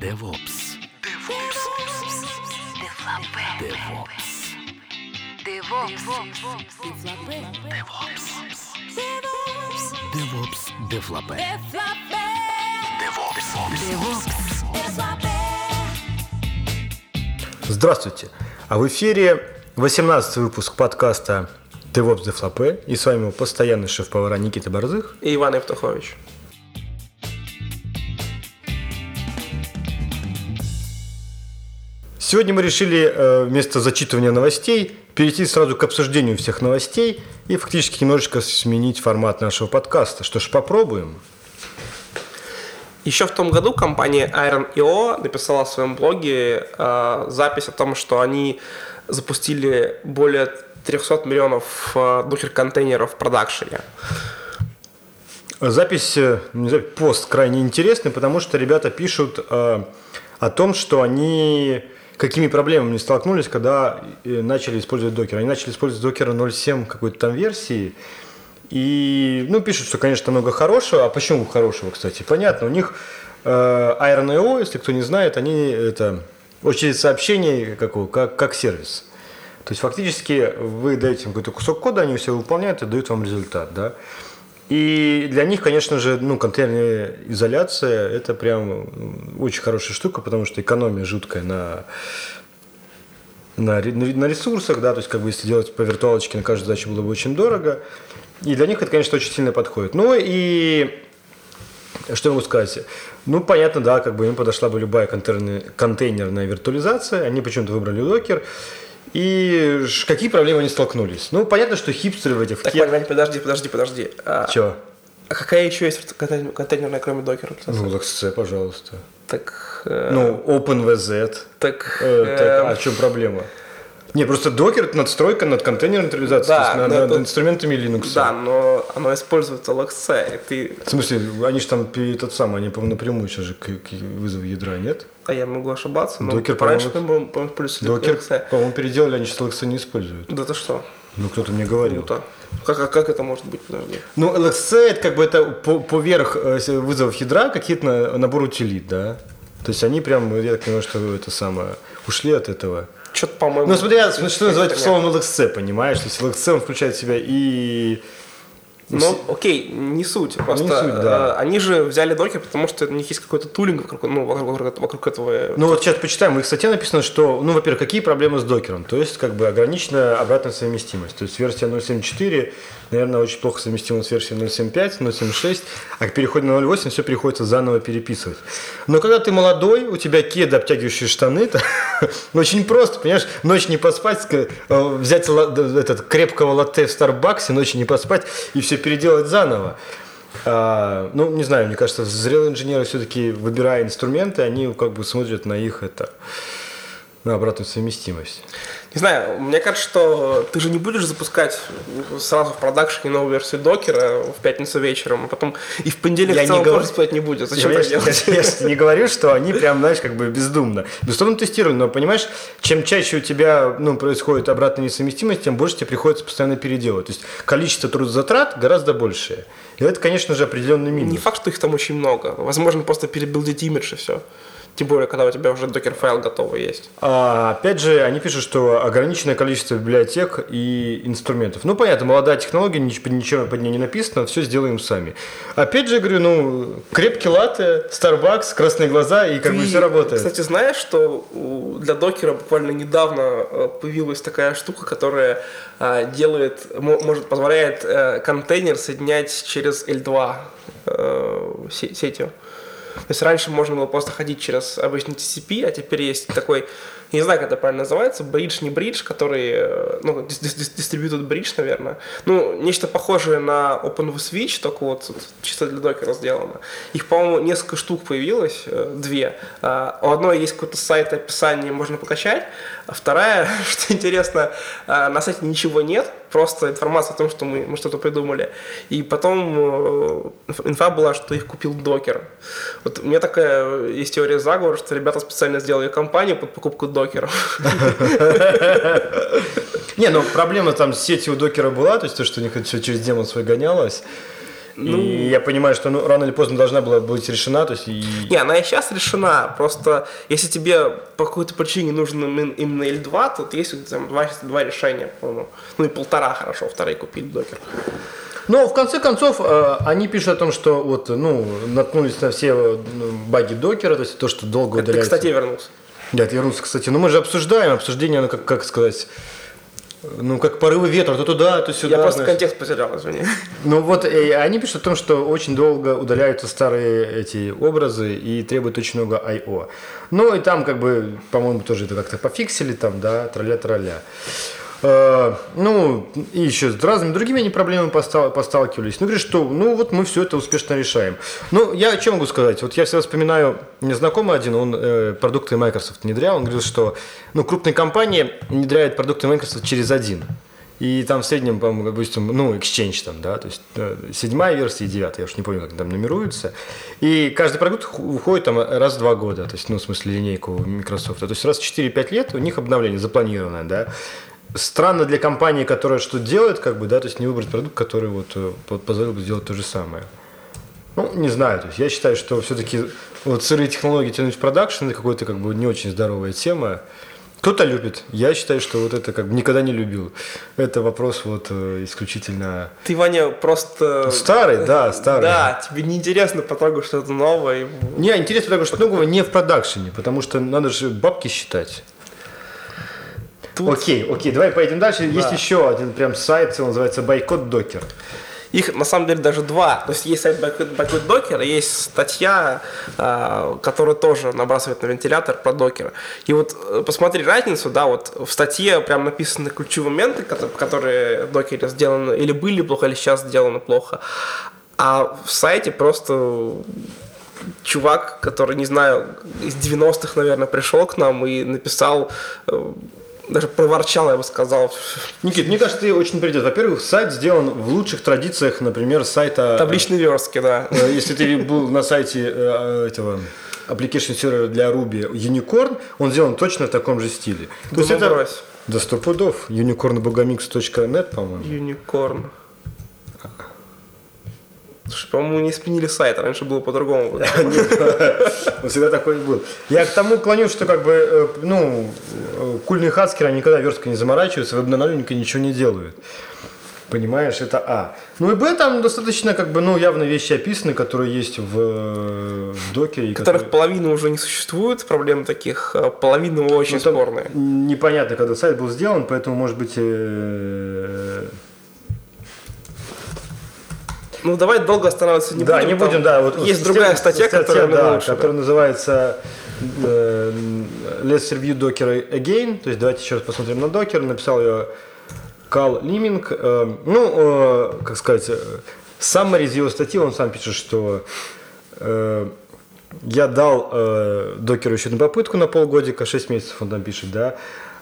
DevOps. DevOps. Дефлапе. Здравствуйте! А в эфире 18 выпуск подкаста DevOps Дефлапе. И с вами его постоянный шеф-повара Никита Борзых. И Иван Евтухович. Сегодня мы решили э, вместо зачитывания новостей перейти сразу к обсуждению всех новостей и фактически немножечко сменить формат нашего подкаста. Что ж, попробуем. Еще в том году компания Iron.io написала в своем блоге э, запись о том, что они запустили более 300 миллионов э, докер-контейнеров в продакшене. Запись, э, не знаю, пост крайне интересный, потому что ребята пишут э, о том, что они какими проблемами столкнулись, когда э, начали использовать докер. Они начали использовать докер 0.7 какой-то там версии, и, ну, пишут, что, конечно, много хорошего. А почему хорошего, кстати? Понятно, у них э, Iron.io, если кто не знает, они это очередь сообщений как, как, как сервис. То есть фактически вы даете им какой-то кусок кода, они все выполняют и дают вам результат, да. И для них, конечно же, ну, контейнерная изоляция – это прям очень хорошая штука, потому что экономия жуткая на, на, на ресурсах, да, то есть, как бы, если делать по виртуалочке на каждую задачу было бы очень дорого. И для них это, конечно, очень сильно подходит. Ну и что я могу сказать? Ну, понятно, да, как бы им подошла бы любая контейнерная, контейнерная виртуализация. Они почему-то выбрали докер. И какие проблемы они столкнулись? Ну, понятно, что хипстеры в этих... Так, Вань, подожди, подожди, подожди. А, Чё? а какая еще есть контейнерная, кроме докера? Ну, LXC, пожалуйста. Так... Э, Ну, OpenVZ. так... Э, так, э, а в чем проблема? Не, просто докер это надстройка над контейнерной виртуализацией, Да, над, над это- инструментами Linux. Да, но оно используется LXC, и ты... В смысле, они же там перед тот самый, они, по-моему, напрямую сейчас же к, к вызову ядра, нет? А я могу ошибаться, но Докер, раньше, по-моему, по-моему, использовали Докер, по-моему, переделали, они сейчас LXC не используют. Да ты что? Ну, кто-то мне говорил. Круто. Как, а как это может быть, подожди? Ну, LXC это как бы это по- поверх э, вызовов ядра какие-то на- набор утилит, да? То есть они прям, я так понимаю, что это самое, ушли от этого. Что-то, по-моему... Ну, смотря, что называть словом LXC, понимаешь? То есть LXC он включает в себя и... Ну, окей, не суть. Просто Не суть, да. э, они же взяли докер, потому что у них есть какой-то тулинг вокруг, ну, вокруг, вокруг- этого. Ну вот сейчас почитаем, в их статье написано, что, ну, во-первых, какие проблемы с докером? То есть, как бы, ограниченная обратная совместимость. То есть, версия 0.7.4, наверное, очень плохо совместима с версией 0.7.5, 0.7.6, а к переходу на 0.8 все приходится заново переписывать. Но когда ты молодой, у тебя кеды, обтягивающие штаны, то очень просто, понимаешь, ночь не поспать, э, взять этот крепкого латте в Старбаксе, ночью не поспать и все переделать заново. А, ну, не знаю, мне кажется, зрелые инженеры все-таки, выбирая инструменты, они как бы смотрят на их это, на обратную совместимость. Не знаю, мне кажется, что ты же не будешь запускать сразу в продакшене новую версию докера в пятницу вечером, а потом и в понедельник Я в целом не говорю- тоже спать не будет. Зачем я, это я- делать? я ж не говорю, что они прям, знаешь, как бы бездумно. Бездумно тестировали, но понимаешь, чем чаще у тебя ну, происходит обратная несовместимость, тем больше тебе приходится постоянно переделывать. То есть количество трудозатрат гораздо большее. И это, конечно же, определенный минус. Не факт, что их там очень много. Возможно, просто перебилдить имидж и все. Тем более, когда у тебя уже докер-файл готовый есть. А, опять же, они пишут, что ограниченное количество библиотек и инструментов. Ну, понятно, молодая технология, нич- ничего под ней не написано, все сделаем сами. Опять же, говорю, ну, крепкий латте, Starbucks, красные глаза, и как бы Ты, все работает. Кстати, знаешь, что для докера буквально недавно э, появилась такая штука, которая э, делает, мо- может, позволяет э, контейнер соединять через L2 э, се- сетью. То есть раньше можно было просто ходить через обычный TCP, а теперь есть такой, не знаю, как это правильно называется, бридж, не бридж, который, э, ну, дис- дис- distributed bridge, наверное. Ну, нечто похожее на OpenVSwitch, только вот чисто для докера сделано. Их, по-моему, несколько штук появилось, э, две. А, У одной есть какой-то сайт описание, можно покачать, а вторая, что интересно, а, на сайте ничего нет, просто информация о том, что мы, мы что-то придумали. И потом э, инф- инфа была, что их купил докер. Вот у меня такая есть теория заговора, что ребята специально сделали компанию под покупку докеров. Не, ну проблема там с сетью докера была, то есть то, что у них все через демон свой гонялось. И я понимаю, что ну, рано или поздно должна была быть решена, то есть и... Не, она и сейчас решена, просто если тебе по какой-то причине нужен именно именно L2, то есть там, два, два решения, по-моему. Ну и полтора хорошо, вторые купили докер. Но в конце концов э, они пишут о том, что вот, ну, наткнулись на все ну, баги докера, то есть то, что долго Это, удаляется. кстати, вернулся. Да, это вернулся, кстати. Но мы же обсуждаем, обсуждение, оно как, как сказать, ну, как порывы ветра, то туда, то сюда. Я просто знаешь. контекст потерял, извини. Ну вот, и они пишут о том, что очень долго удаляются старые эти образы и требуют очень много I.O. Ну и там как бы, по-моему, тоже это как-то пофиксили там, да, тролля-тролля. Э, Ну, и еще с разными другими они проблемами постал- посталкивались. Ну, говорит, что, ну, вот мы все это успешно решаем. Ну, я о чем могу сказать? Вот я всегда вспоминаю, мне знакомый один, он э, продукты Microsoft внедрял, он говорил, что, ну, крупные компании внедряют продукты Microsoft через один. И там в среднем, по-моему, допустим, ну, Exchange там, да, то есть э, седьмая версия и девятая, я уж не помню, как там нумеруются. И каждый продукт уходит там раз в два года, то есть, ну, в смысле, линейку Microsoft. То есть раз в 4-5 лет у них обновление запланированное, да. Странно для компании, которая что делает, как бы, да, то есть не выбрать продукт, который вот э, по- позволил бы сделать то же самое. Ну, не знаю, то есть я считаю, что все-таки вот сырые технологии тянуть в продакшн это какая-то как бы не очень здоровая тема. Кто-то любит. Я считаю, что вот это как бы никогда не любил. Это вопрос вот э, исключительно Ты, Ваня, просто... старый, да, старый. Да, тебе неинтересно потрогать что-то новое. Не, интересно потому что многого не в продакшене, потому что надо же бабки считать. Тут Окей, окей, давай поедем дальше. Есть еще один прям сайт, он называется Бойкот Докер. Их на самом деле даже два. То есть есть сайт Docker, и есть статья, а, которая тоже набрасывает на вентилятор про докер. И вот э, посмотри разницу, да, вот в статье прям написаны ключевые моменты, которые, докере сделаны или были плохо, или сейчас сделаны плохо. А в сайте просто чувак, который, не знаю, из 90-х, наверное, пришел к нам и написал, э, даже проворчал, я бы сказал, Никит, мне кажется, ты очень придет. Во-первых, сайт сделан в лучших традициях, например, сайта... табличные верстки, да. Э, Если ты был на сайте э, этого application сервера для Ruby Unicorn, он сделан точно в таком же стиле. То есть это... Да сто пудов. unicornbogomix.net, по-моему. Юникорн. Слушай, по-моему, не сменили сайт, раньше было по-другому. Он всегда такой был. Я к тому клоню, что как бы, э, ну, э, кульные хацкеры никогда версткой не заморачиваются, веб-аналитика ничего не делают. Понимаешь, это А. Ну и Б там достаточно, как бы, ну, явно вещи описаны, которые есть в, э, в докере. Которых которые- половины уже не существует, проблем таких, а половина очень Ну, там спорные. Непонятно, когда сайт был сделан, поэтому, может быть, э, Ну, давай долго останавливаться не да, будем. не там будем, да. Вот есть статья- другая статья, которая да, лучше. да. которая называется э, Let's Review Docker Again. То есть давайте еще раз посмотрим на докер. Написал ее Кал Лиминг. Э, ну, э, как сказать, э, summary из его статьи, он сам пишет, что э, я дал э, докеру еще одну попытку на полгодика, 6 месяцев он там пишет, да.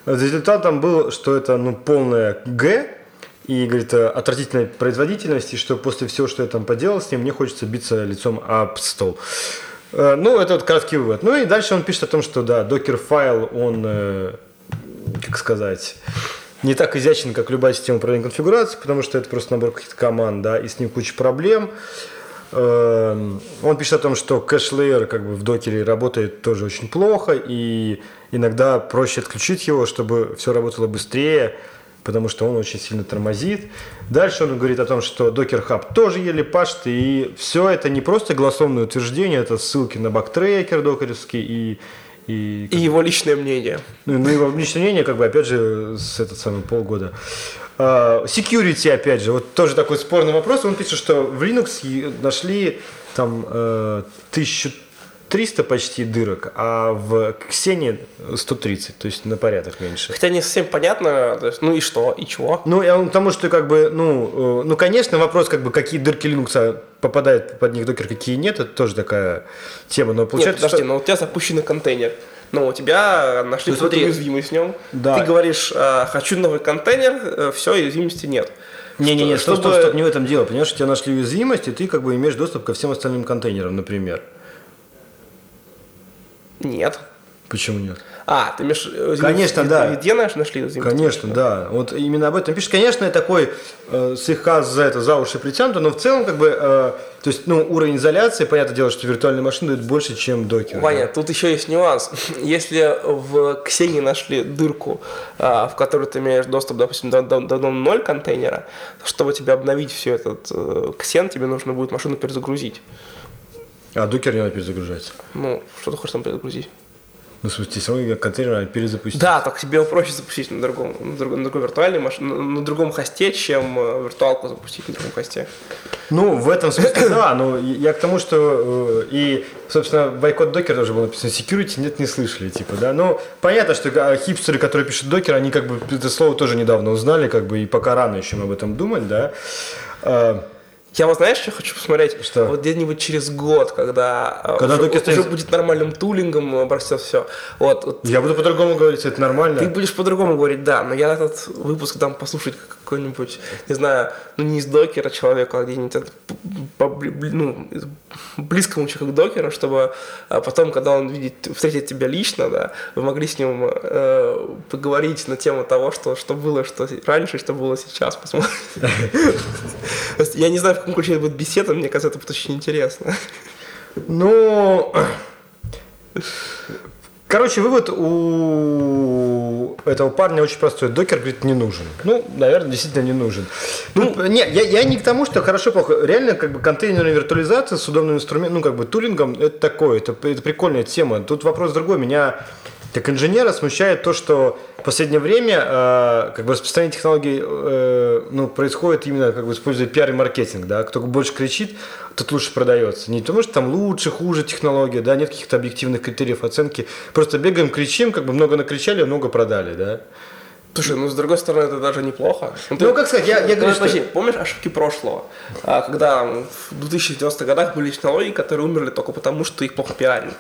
Результатом был, что это ну, полное Г, и говорит, э, отвратительной производительности, что после всего, что я там поделал с ним, мне хочется биться лицом об стол. Э, Ну, это вот краткий вывод. Ну и дальше он пишет о том, что да, докер файл, он, э, как сказать, не так изящен, как любая система управления конфигурацией, потому что это просто набор каких-то команд, да, и с ним куча проблем. Он пишет о том, что кэш-лейер как бы в докере работает тоже очень плохо, и иногда проще отключить его, чтобы все работало быстрее, потому что он очень сильно тормозит. Дальше он говорит о том, что Docker Hub тоже еле пашет, и все это не просто голословное утверждение, это ссылки на бактрекер докеровский и и, И его личное мнение. ну, ну, его личное мнение, как бы, опять же, с этот самый полгода. А, Security, опять же, вот тоже такой спорный вопрос. Он пишет, что в Linux нашли там э, 1300 почти дырок, а в Xen 130, то есть на порядок меньше. Хотя не совсем понятно, есть, ну и что, и чего. Ну, я к тому, что как бы, ну, э, ну, конечно, вопрос, как бы, какие дырки Linux попадают под них докер, какие нет, это тоже такая тема. Но Нет, получается, подожди, что... но у тебя запущенный контейнер. Но у тебя нашли какую-то уязвимость в нем. Да. Ты говоришь, а, хочу новый контейнер, все, уязвимости нет. Не-не-не, Что- стоп, стоп, чтобы- стоп, не в этом дело. Понимаешь, у тебя нашли уязвимость, и ты как бы имеешь доступ ко всем остальным контейнерам, например. Нет. Почему нет? А, ты имеешь... э, Конечно, да. Везде наш нашли? Конечно, да. Вот именно об этом пишет. Конечно, я такой э, слегка за это за уши притянуто, но в целом, как бы, э, то есть, ну, уровень изоляции, понятное дело, что виртуальные машины дают больше, чем докер. Ваня, тут еще есть нюанс. Если в Ксении нашли дырку, а, в которую ты имеешь доступ, допустим, до, до, до 0 контейнера, чтобы тебе обновить все этот э, ксен, тебе нужно будет машину перезагрузить. А докер не надо перезагружать. Ну, что ты хочешь там перезагрузить? Ну, в смысле, самый контейнер надо перезапустить. Да, так тебе его проще запустить на другом, на другом, на другой виртуальной машине, на, на другом хосте, чем э, виртуалку запустить на другом хосте. Ну, в этом смысле, да, но я к тому, что э, и, собственно, бойкот докера тоже был написан security, нет, не слышали, типа, да. Ну, понятно, что а, хипстеры, которые пишут докер, они как бы это слово тоже недавно узнали, как бы, и пока рано еще об этом думать, да. Я вот знаешь, что хочу посмотреть? Что? Вот где-нибудь через год, когда, э, Когда уже, докер уже будет нормальным тулингом, обрастет все. Вот, вот я буду по-другому говорить, это нормально. Ты будешь по-другому говорить, да, но я этот выпуск дам послушать какой-нибудь, не знаю, ну не из докера человека, а где-нибудь от- по- бли- ну, из- близкому человеку к докеру, чтобы а, потом, когда он видит, встретит тебя лично, да, вы могли с ним э, поговорить на тему того, что, что было что раньше, что было сейчас. Посмотрим. Я не знаю, в каком ключе будет беседа, мне кажется, это будет очень интересно. Ну, короче, вывод у этого парня очень простой. Докер, говорит, не нужен. Ну, наверное, действительно не нужен. Ну, не, я, я не к тому, что хорошо-плохо. Реально, как бы, контейнерная виртуализация с удобным инструментом, ну, как бы, тулингом, это такое, это, это прикольная тема. Тут вопрос другой. Меня как инженера смущает то, что в последнее время э, как бы распространение технологий э, ну, происходит именно как бы используя пиар и маркетинг, да, кто больше кричит, тот лучше продается. Не потому что там лучше, хуже технология, да, нет каких-то объективных критериев оценки, просто бегаем, кричим, как бы много накричали, много продали, да. Слушай, ну с другой стороны, это даже неплохо. ты- Ну, как сказать, я- я говорю, Ну, что- подожди, помнишь ошибки прошлого? А, Когда в 2090-х годах были технологии, которые умерли только потому, что их плохо пиарили.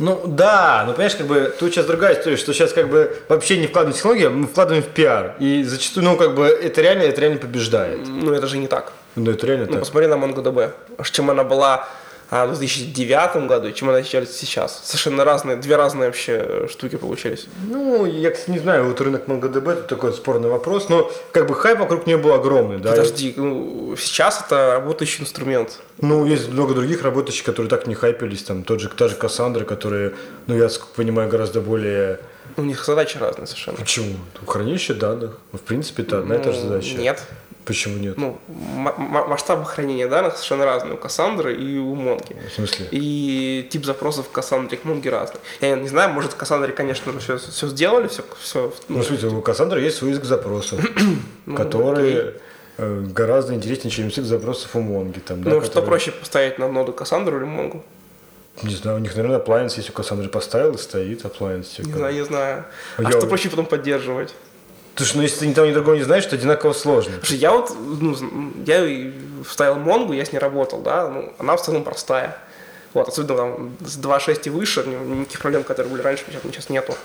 Ну да, ну понимаешь, как бы тут сейчас другая история, что сейчас как бы вообще не вкладываем в технологии, а мы вкладываем в пиар. И зачастую, ну как бы это реально, это реально побеждает. Ну, это же не так. Ну это реально Ну, так. посмотри на MongoDB. Аж Чем она была а, в 2009 году чем она сейчас сейчас. Совершенно разные, две разные вообще штуки получились. Ну, я, не знаю, вот рынок MongoDB, это такой спорный вопрос, но как бы хайп вокруг нее был огромный, да. Подожди, ну, сейчас это работающий инструмент. Ну, есть много других работающих, которые так не хайпились, там, тот же, та же Кассандра, которые, ну, я понимаю, гораздо более... У них задачи разные совершенно. Почему? Хранилище данных. Ну, В принципе, это одна и та же Ну, задача. Нет. Почему нет? Ну, масштабы хранения данных совершенно разные у Кассандры и у Монги. В смысле? И тип запросов в Кассандре к Монге разный. Я не знаю, может, в Кассандре, конечно, уже все, все сделали, все, все Ну, смотрите, у Кассандры есть свой язык запросов, Ну, который э, гораздо интереснее, чем язык запросов у Монги. Там, да, ну, что который- проще поставить на ноду Кассандру или Монгу? Не знаю, у них, наверное, appliance есть у Кассандры поставил и стоит appliance. Не знаю, не знаю. А Я- что проще потом поддерживать? Слушай, ну если ты ни того, ни другого не знаешь, то одинаково сложно. Слушай, я вот, ну, я вставил Монгу, я с ней работал, да, ну, она в целом простая. Вот, особенно там с 2.6 и выше, ни- никаких проблем, которые были раньше, сейчас, сейчас нету.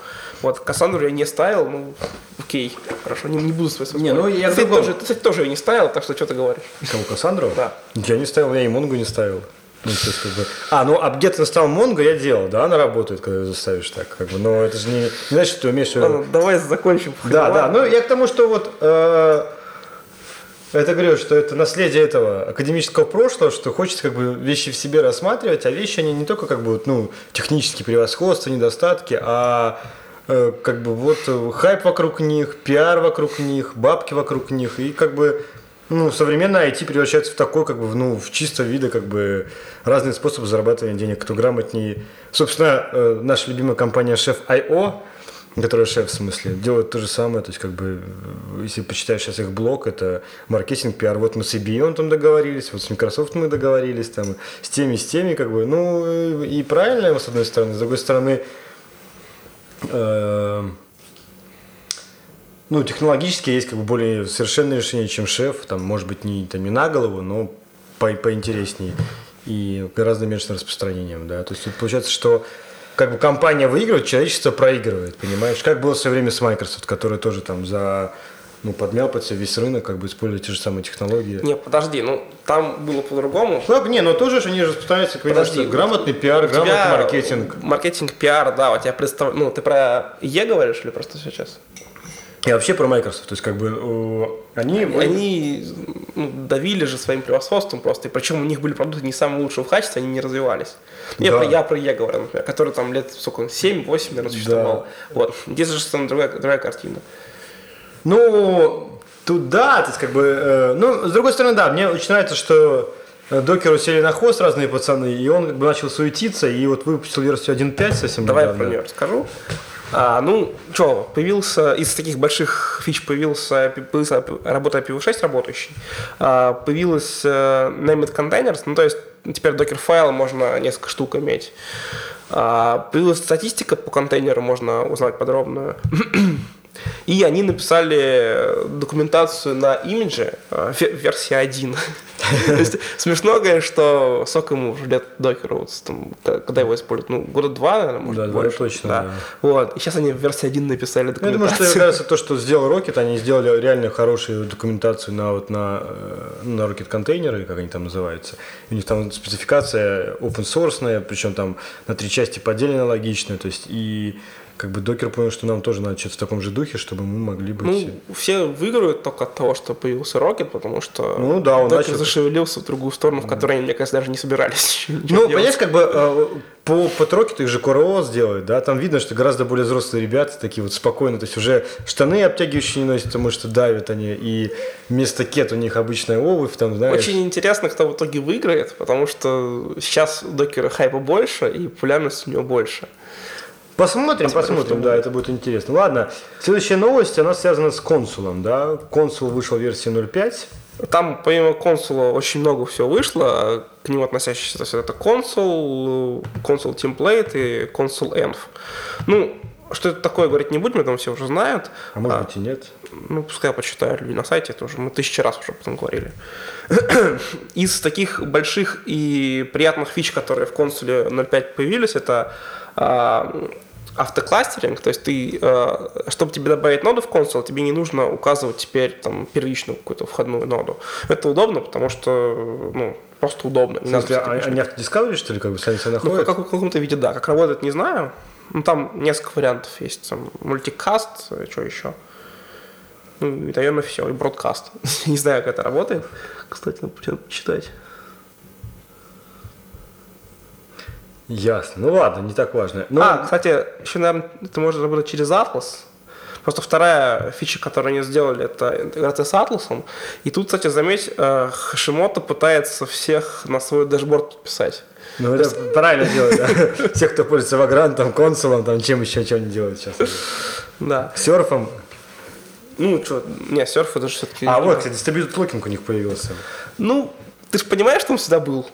Вот, Кассандру я не ставил, ну, окей, хорошо, не, не буду с тобой Не, ну, я ты, кстати, тоже, ты, кстати, тоже ее не ставил, так что что ты говоришь? Кого, Кассандру? Да. Я не ставил, я и Монгу не ставил. Ну, то есть, как бы... А, ну, а где ты настал Монго, я делал, да, она работает, когда ее заставишь так, как бы, но это же не, не значит, что ты умеешь... Ладно, давай закончим. Да, да, ну, я к тому, что вот... э, это говорю, что это наследие этого академического прошлого, что хочется как бы вещи в себе рассматривать, а вещи они не только как бы ну технические превосходства, недостатки, а э, как бы вот э, хайп вокруг них, пиар вокруг них, бабки вокруг них и как бы ну, современное IT превращается в такой, как бы, ну, в чисто вида, как бы, разные способы зарабатывания денег, кто грамотнее. Собственно, э, наша любимая компания Chef IO, которая шеф в смысле, делает то же самое, то есть, как бы, э, если почитаешь сейчас их блог, это маркетинг, пиар, вот мы с IBM там договорились, вот с Microsoft мы договорились, там, с теми, с теми, как бы, ну, и правильно, с одной стороны, с другой стороны, э, ну, технологически есть как бы более совершенное решение, чем шеф. Там, может быть, не, там, не на голову, но по, поинтереснее и гораздо меньшим распространением, да. То есть тут получается, что как бы компания выигрывает, человечество проигрывает, понимаешь? Как было в свое время с Microsoft, который тоже там за ну, подмял под себя весь рынок, как бы используя те же самые технологии. Не, подожди, ну там было по-другому. Ну, не, но тоже же они же пытаются, как Подожди, видишь, грамотный пиар, грамотный маркетинг. Маркетинг, пиар, да, у тебя представ... Ну, ты про Е говоришь или просто сейчас? И вообще про Microsoft, то есть как бы э, они... Они ну, давили же своим превосходством просто, и причем у них были продукты не самого лучшего в качестве, они не развивались. Я, Да. про, я про Е говорю, например, который там лет, сколько, 7-8, наверное, существовал. Вот. Здесь же совершенно другая, другая картина. Ну, тут да, то есть как бы... э, ну, с другой стороны, да, мне очень нравится, что э, докеру сели на хвост разные пацаны, и он как бы начал суетиться, и вот выпустил версию 1.5 совсем Давай я недавно. про нее расскажу. А, ну, что, появился, из таких больших фич появился, появился работа IPv6 работающий, А, появилась э, Named Containers, ну, то есть теперь докер-файл можно несколько штук иметь. А, появилась статистика по контейнеру, можно узнать подробную. И они написали документацию на имидже, э, ве- версия 1. То есть смешно, конечно, что сколько ему уже лет докеру, вот, там, когда его используют, ну, года два, наверное, может, Да, больше. точно, да. Вот, и сейчас они в версии 1 написали Ну, Я думаю, что документацию. как раз то, что сделал Rocket, они сделали реально хорошую документацию на вот на, э, на Rocket контейнеры, как они там называются. У них там спецификация open source, причем там на три части поделена логично, то есть и как бы докер понял, что нам тоже надо что-то в таком же духе, чтобы мы могли быть... Ну, все выигрывают только от того, что появился Rocket, потому что Ну да, он докер начал- зашевелился в другую сторону, в которой они, мне кажется, даже не собирались Ну, делать. понимаешь, как бы э, по, по Rocket их же CoreOS делают, да, там видно, что гораздо более взрослые ребята, такие вот спокойно, то есть уже штаны обтягивающие не носят, потому что давят они, и вместо кет у них обычная обувь, там, знаешь. Очень интересно, кто в итоге выиграет, потому что сейчас у докера хайпа больше и популярность у него больше. Посмотрим, посмотрим, да, это будет интересно. Ладно, следующая новость, она связана с консулом, да. Консул вышел в версии 0.5. Там помимо консула очень много всего вышло, к нему относящихся. То есть это консул, консул темплейт и консул env. Ну, что это такое, говорить не будем, это все уже знают. А может быть и нет. Ну, пускай почитают люди на сайте, это уже мы тысячи раз уже об этом говорили. Из таких больших и приятных фич, которые в консуле 0.5 появились, это а, автокластеринг, то есть ты, а, чтобы тебе добавить ноду в консул, тебе не нужно указывать теперь там первичную какую-то входную ноду. Это удобно, потому что, ну, просто удобно. Не надо смысле, что-то а- они автодискавери, что ли, как бы сами себя Ну, находят? как, в каком-то виде, да. Как работает, не знаю. Ну, там несколько вариантов есть. Там мультикаст, э, что еще. Ну, и, наверное, все. И бродкаст. не знаю, как это работает. Кстати, надо почему- Ясно. Ну ладно, не так важно. Ну, А, кстати, еще, наверное, это можно работать через Atlas. Просто вторая фича, которую они сделали, это интеграция с Atlas. И тут, кстати, заметь, э, Хашимото пытается всех на свой дашборд подписать. ну, это правильно делать, да. Те, кто пользуется вагрантом, консулом, там, чем еще, чем они делают сейчас. Да. Серфом. Ну, что, не, серф это же все-таки... А вот, кстати, Distributed Locking у них появился. Ну, ты же понимаешь, что он всегда был?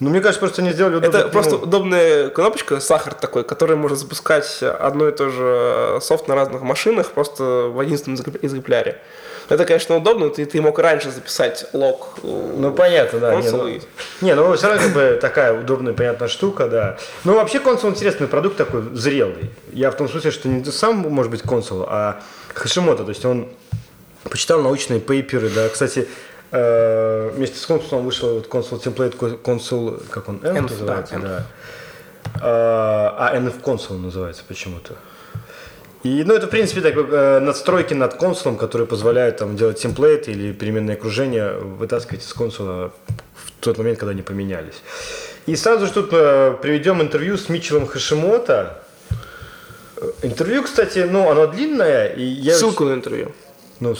Ну, мне кажется, просто они сделали удобно. Это ну, просто удобная кнопочка, сахар такой, который может запускать одно и то же софт на разных машинах просто в единственном экземпля- экземпляре. Это, конечно, удобно, ты, ты мог раньше записать лог. Ну, понятно, да. Не, консул ну, и- не, ну все равно как бы такая удобная, понятная штука, да. Ну, вообще консул интересный продукт такой, зрелый. Я в том смысле, что не сам может быть консул, а Хашимото, то есть он почитал научные пейперы, да. Кстати, э, вместе с консулом вышел вот консул темплейт, консул, как он, Env, называется, да, да. А, а NF консул называется почему-то. И, ну, это, в принципе, так, э, надстройки над консулом, которые позволяют там делать темплейты или переменное окружение, вытаскивать из консула в тот момент, когда они поменялись. И сразу же тут э, приведем интервью с Митчеллом Хашимото. Э, Интервью, кстати, ну, оно длинное, и я... Ссылку на интервью. Ну,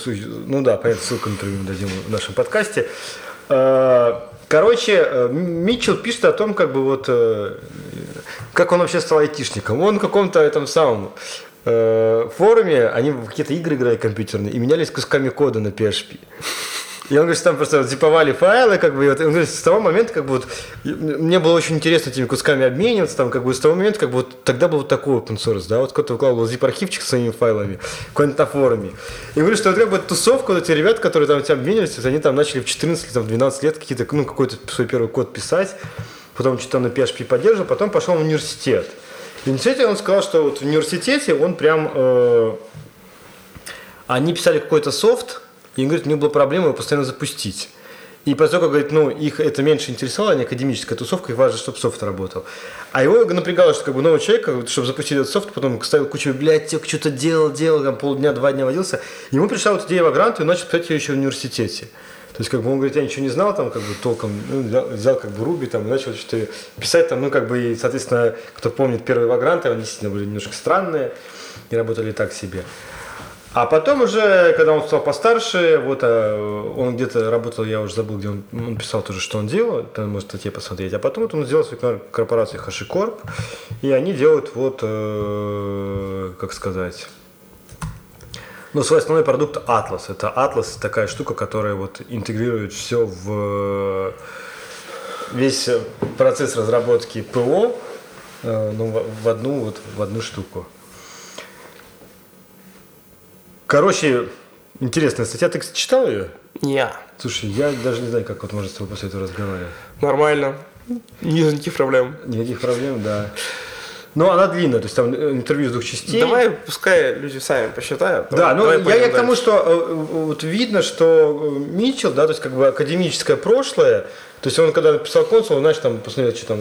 ну да, понятно, ссылку на интервью дадим в нашем подкасте. Э, Короче, э, Митчелл пишет о том, как бы вот, э, как он вообще стал айтишником. Он в каком-то этом самом форуме, они в какие-то игры играли компьютерные и менялись кусками кода на PHP. И он говорит, что там просто вот зиповали файлы, как бы, и вот, он говорит, с того момента, как бы, вот, мне было очень интересно этими кусками обмениваться, там, как бы, с того момента, как бы, вот, тогда был вот такой open source, да, вот кто-то выкладывал zip-архивчик с своими файлами, какой-нибудь на форуме. И говорит, что вот, как бы, тусовка, вот эти ребята, которые там тебя обменивались, они там начали в 14 или там, в 12 лет какие-то, ну, какой-то свой первый код писать, потом что-то на PHP поддерживал, потом пошел в университет. В университете он сказал, что вот в университете он прям э, Они писали какой-то софт, и им говорит, у них была проблема его постоянно запустить. И поскольку, говорит, ну, их это меньше интересовало, не академическая тусовка, их важно, чтобы софт работал. А его напрягало, что как бы новый человек, чтобы запустить этот софт, потом ставил кучу библиотек, что-то делал, делал, там полдня, два дня водился. Ему пришла вот идея Вагранта, и он начал писать ее еще в университете. То есть, как бы он говорит, я ничего не знал, там, как бы толком, ну, взял, взял как бы Руби, там, и начал что-то писать, там, ну, как бы, и, соответственно, кто помнит первые вагранты, они действительно были немножко странные и работали так себе. А потом уже, когда он стал постарше, вот а, он где-то работал, я уже забыл, где он, он писал тоже, что он делал, там может статье посмотреть. А потом вот он сделал свою корпорацию HashiCorp, и они делают вот, э, как сказать, ну, свой основной продукт Atlas. Это Atlas такая штука, которая вот интегрирует все в весь процесс разработки ПО э, ну, в одну вот в одну штуку. Короче, интересная статья. Ты читал ее? Не. Слушай, я даже не знаю, как вот можно с тобой после этого разговаривать. Нормально. Никаких проблем. Никаких проблем, да. Но она длинная, то есть там э, интервью с двух частей. Давай, пускай люди сами посчитают. Да, ну я, я к тому, что э, вот видно, что Митчелл, да, то есть как бы академическое прошлое, то есть он, когда написал консул, значит, там, посмотрел, что там,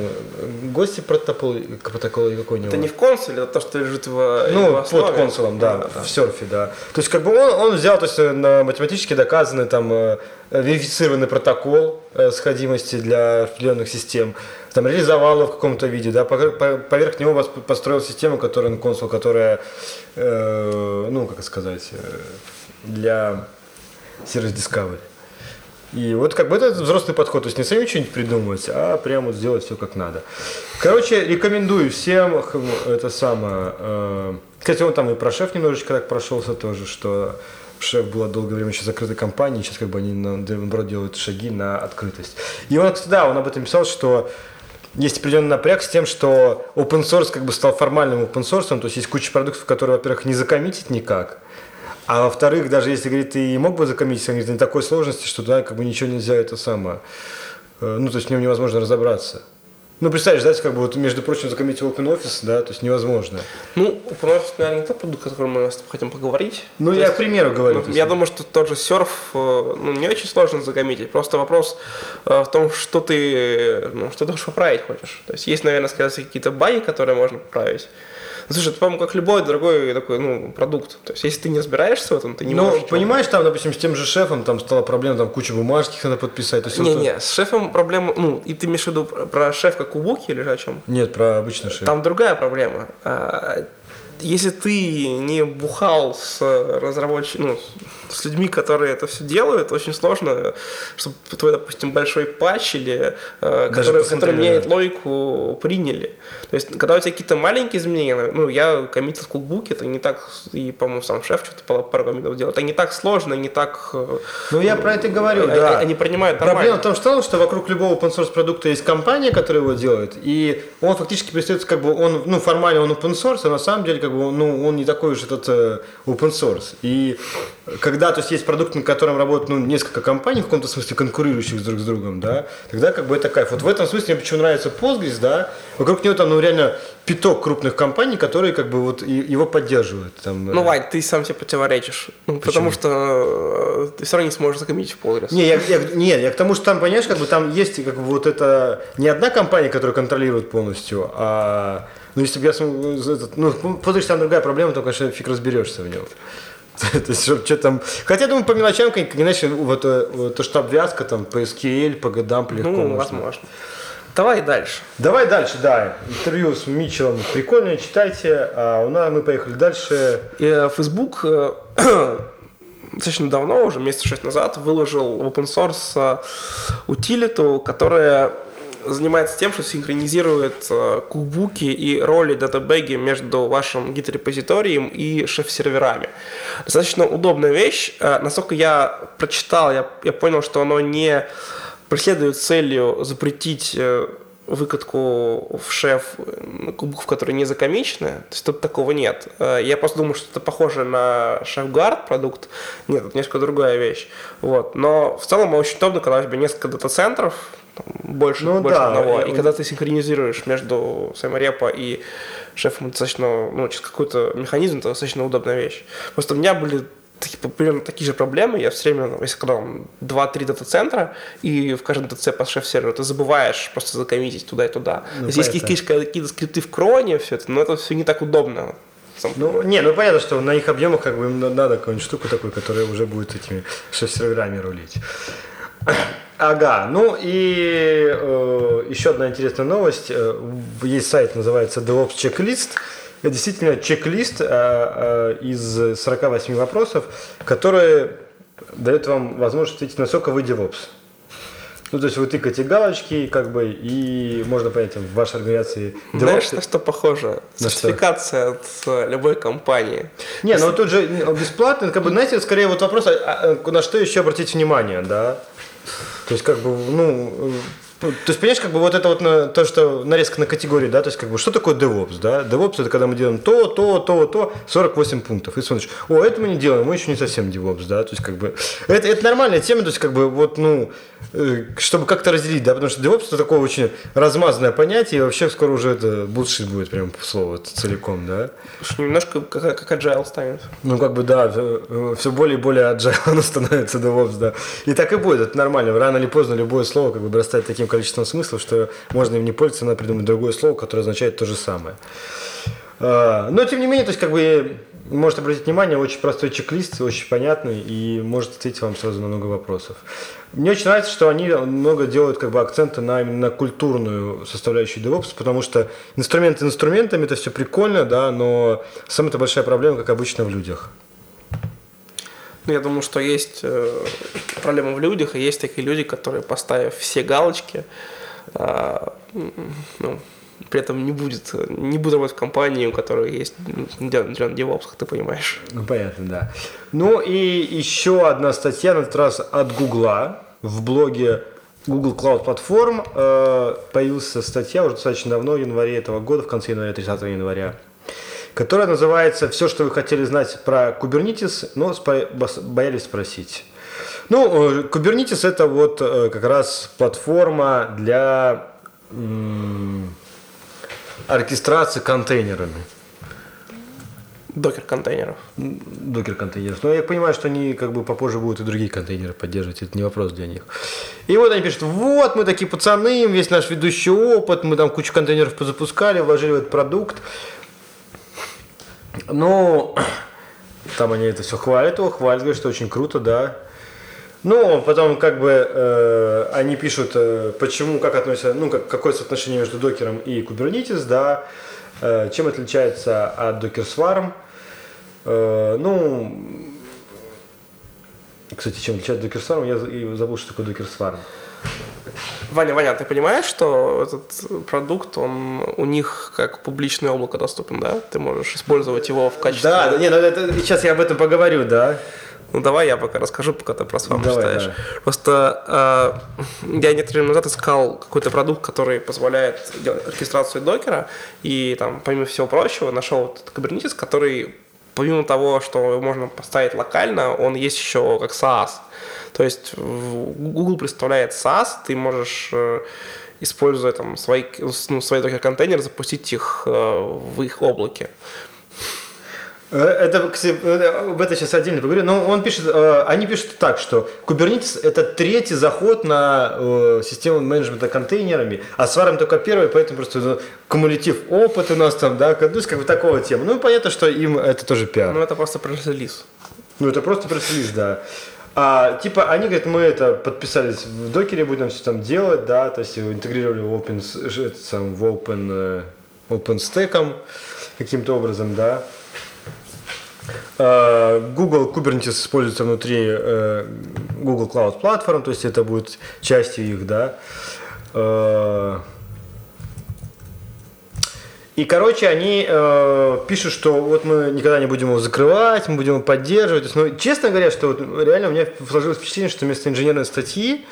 гости протокол, протокол или какой-нибудь. Это не в консуле, это то, что лежит в Ну, в основе. под консулом, да, да, в серфе, да. То есть, как бы он, он взял, то есть, на математически доказанный, там, э, верифицированный протокол э, сходимости для определенных систем, там, реализовал его в каком-то виде, да, поверх него построил систему, которая, ну, консул, которая, э, ну, как сказать, э, для Service Discovery. И вот как бы это взрослый подход, то есть не сами что-нибудь придумывать, а прямо вот сделать все как надо. Короче, рекомендую всем это самое. Э, кстати, он там и про шеф немножечко так прошелся тоже, что шеф была долгое время еще закрытой компанией, сейчас как бы они наоборот делают шаги на открытость. И он, кстати, да, он об этом писал, что есть определенный напряг с тем, что open source как бы стал формальным open source, то есть есть куча продуктов, которые, во-первых, не закоммитить никак, а во-вторых, даже если, говорит, ты мог бы закоммитить, они не такой сложности, что да, как бы ничего нельзя это самое. Э, ну, то есть в нем невозможно разобраться. Ну, представляешь, да, как бы вот, между прочим, закоммитить OpenOffice, да, то есть невозможно. Ну, OpenOffice, наверное, не тот продукт, о котором мы с тобой хотим поговорить. Ну, то я, есть, к примеру, говорю. Ну, я думаю, что тот же серф, э, ну, не очень сложно закоммитить. Просто вопрос э, в том, что ты, ну, что ты хочешь поправить хочешь. То есть есть, наверное, сказать, какие-то баги, которые можно поправить. Слушай, это, по-моему, как любой другой такой, ну, продукт. То есть, если ты не разбираешься в этом, ты не ну, можешь... Ну, понимаешь, там, допустим, с тем же шефом там стала проблема, там куча бумажки надо подписать. То есть Не-не, вот... с шефом проблема... Ну, и ты имеешь в виду про шеф как у Буки или о чем? Нет, про обычный шеф. Там другая проблема. А, если ты не бухал с разработчиками, ну, с людьми, которые это все делают, очень сложно, чтобы твой, допустим, большой патч или э, который, который меняет логику, приняли. То есть, когда у тебя какие-то маленькие изменения, ну, я коммитил в кулбуке, это не так, и, по-моему, сам шеф что-то пару коммитов делал, это не так сложно, не так... Э, ну, я про это говорю, они, да. Они принимают нормально. Проблема в том, что, что вокруг любого open source продукта есть компания, которая его делает, и он фактически представляется, как бы, он, ну, формально он open source, а на самом деле, как бы, ну, он не такой уж этот э, open source. И когда, то есть, есть продукт, на котором работают, ну, несколько компаний, в каком-то смысле конкурирующих друг с другом, да, тогда, как бы, это кайф. Вот в этом смысле мне почему нравится Postgres, да, вокруг него там, ну, реально пяток крупных компаний, которые, как бы, вот, его поддерживают. Там, ну, Вань, ты сам себе противоречишь, ну, потому что э, ты все равно не сможешь закоммитить в Postgres. Не, я, я, нет, я к тому, что там, понимаешь, как бы, там есть, как бы, вот это, не одна компания, которая контролирует полностью, а ну, если бы я смог, ну, Postgres там другая проблема, то, конечно, фиг разберешься в нем. То есть, что там... Хотя, думаю, по мелочам, как, иначе, э, вот, то, что обвязка там по SQL, по годам легко Ну, можно. возможно. Давай дальше. Давай дальше, да. Интервью с Митчеллом прикольное, читайте. А у нас мы поехали дальше. И, э, Facebook э, достаточно давно, уже месяца шесть назад, выложил в open source утилиту, которая занимается тем, что синхронизирует э, кубуки и роли датабэги между вашим гид-репозиторием и шеф-серверами. Достаточно удобная вещь. Э, насколько я прочитал, я, я понял, что оно не преследует целью запретить э, выкатку в шеф кубков, которые не закомичны. То есть тут такого нет. Я просто думаю, что это похоже на шеф-гард продукт. Нет, это несколько другая вещь. Вот. Но в целом очень удобно, когда у тебя несколько дата-центров, больше, ну, больше да, одного. И когда ты синхронизируешь между репо и шефом, достаточно, ну, через какой-то механизм, это достаточно удобная вещь. Просто у меня были такие, примерно такие же проблемы. Я все время, если когда 2-3 дата-центра, и в каждом ДЦ по шеф-серверу, ты забываешь просто закоммитить туда и туда. Ну, Здесь есть какие-то скрипты в кроне, все это, но это все не так удобно. Ну, не, ну понятно, что на их объемах как бы им на- надо какую-нибудь штуку такую, которая уже будет этими шеф-серверами рулить. Ага, ну и э, еще одна интересная новость. Э, Есть сайт, называется DevOps Checklist. Это действительно чек-лист э, э, из 48 вопросов, которые дают вам возможность ответить, насколько вы DevOps. Ну, то есть вы тыкаете галочки, как бы, и можно понять, в вашей организации Знаешь, DevOps на что похоже? На что? Сертификация от э, любой компании. Не, ну тут же ну, бесплатно, как бы, знаете, скорее вот вопрос, а, а, на что еще обратить внимание, да? То есть, как бы, ну, то есть, понимаешь, как бы вот это вот на, то, что нарезка на категории, да, то есть, как бы, что такое DevOps, да? DevOps это когда мы делаем то, то, то, то, 48 пунктов. И смотришь, о, это мы не делаем, мы еще не совсем DevOps, да, то есть, как бы, это, это нормальная тема, то есть, как бы, вот, ну, э, чтобы как-то разделить, да, потому что DevOps это такое очень размазанное понятие, и вообще скоро уже это булшит будет прям слово целиком, да. Немножко как, как agile станет. Ну, как бы, да, все более и более agile оно становится DevOps, да. И так и будет, это нормально. Рано или поздно любое слово как бы вырастает таким количеством смыслов, что можно им не пользоваться, надо придумать другое слово, которое означает то же самое. А, Но, тем не менее, то есть, как бы, может обратить внимание, очень простой чек-лист, очень понятный, и может ответить вам сразу на много вопросов. Мне очень нравится, что они много делают как бы акценты на именно культурную составляющую DevOps, потому что инструменты инструментами, это все прикольно, да, но самая это большая проблема, как обычно, в людях. Ну, я думаю, что есть э, проблема в людях, и есть такие люди, которые, поставив все галочки, а, ну, при этом не будет, не будут работать в компании, у которой есть ну, DevOps, как ты понимаешь. Ну, понятно, да. Ну и еще одна статья, на этот раз от Гугла в блоге Google Cloud Platform. э, появилась статья уже достаточно давно, в январе этого года, в конце января, 30 января, которая называется «Все, что вы хотели знать про Kubernetes, но спо- боялись спросить». Ну, э, Kubernetes это вот э, как раз платформа для оркестрации контейнерами. Докер контейнеров. Докер контейнеров. Но я понимаю, что они как бы попозже будут и другие контейнеры поддерживать. Это не вопрос для них. И вот они пишут, вот мы такие пацаны, весь наш ведущий опыт, мы там кучу контейнеров позапускали, вложили в этот продукт. Ну, там они это все хвалят его, хвалят, говорят, что очень круто, да. Ну, потом как бы э, они пишут, э, почему, как относятся, ну, как, какое соотношение между докером и Kubernetes, да, э, чем отличается от Docker Swarm. Э, ну, кстати, чем отличается Docker Swarm, я забыл, что такое Docker Swarm. Ваня, Ваня, ты понимаешь, что этот продукт, он у них как публичное облако доступен, да? Ты можешь использовать его в качестве... Да, да, не, ну это, сейчас я об этом поговорю, да. Ну давай я пока расскажу, пока ты про Давай, читаешь. давай. Просто э, я некоторое время назад искал какой-то продукт, который позволяет делать оркестрацию докера, и там, помимо всего прочего, нашел вот этот Kubernetes, который помимо того, что можно поставить локально, он есть еще как SaaS. То есть Google представляет SaaS, ты можешь э, используя там свои, ну, свои докер-контейнеры, запустить их э, в их облаке. Э, Это, кстати, э, об этом сейчас отдельно поговорю. Но он пишет, э, они пишут так, что Kubernetes это третий заход на систему менеджмента контейнерами, а сварим только первый, поэтому просто ну, кумулятив опыт у нас там, да, ну, как бы такого тема. Ну, понятно, что им это тоже пиар. Ну, это просто пресс-релиз. Ну, это просто пресс-релиз, да. А, типа, они говорят, мы это подписались в докере, будем все там делать, да, то есть интегрировали в Open, с- это сам, в Open, OpenStack каким-то образом, да. А, Google Kubernetes используется внутри э, Google Cloud Platform, то есть это будет частью их, да. И, короче, они э, пишут, что вот мы никогда не будем его закрывать, мы будем его поддерживать. Есть, ну, честно говоря, что вот реально у меня сложилось впечатление, что вместо инженерной статьи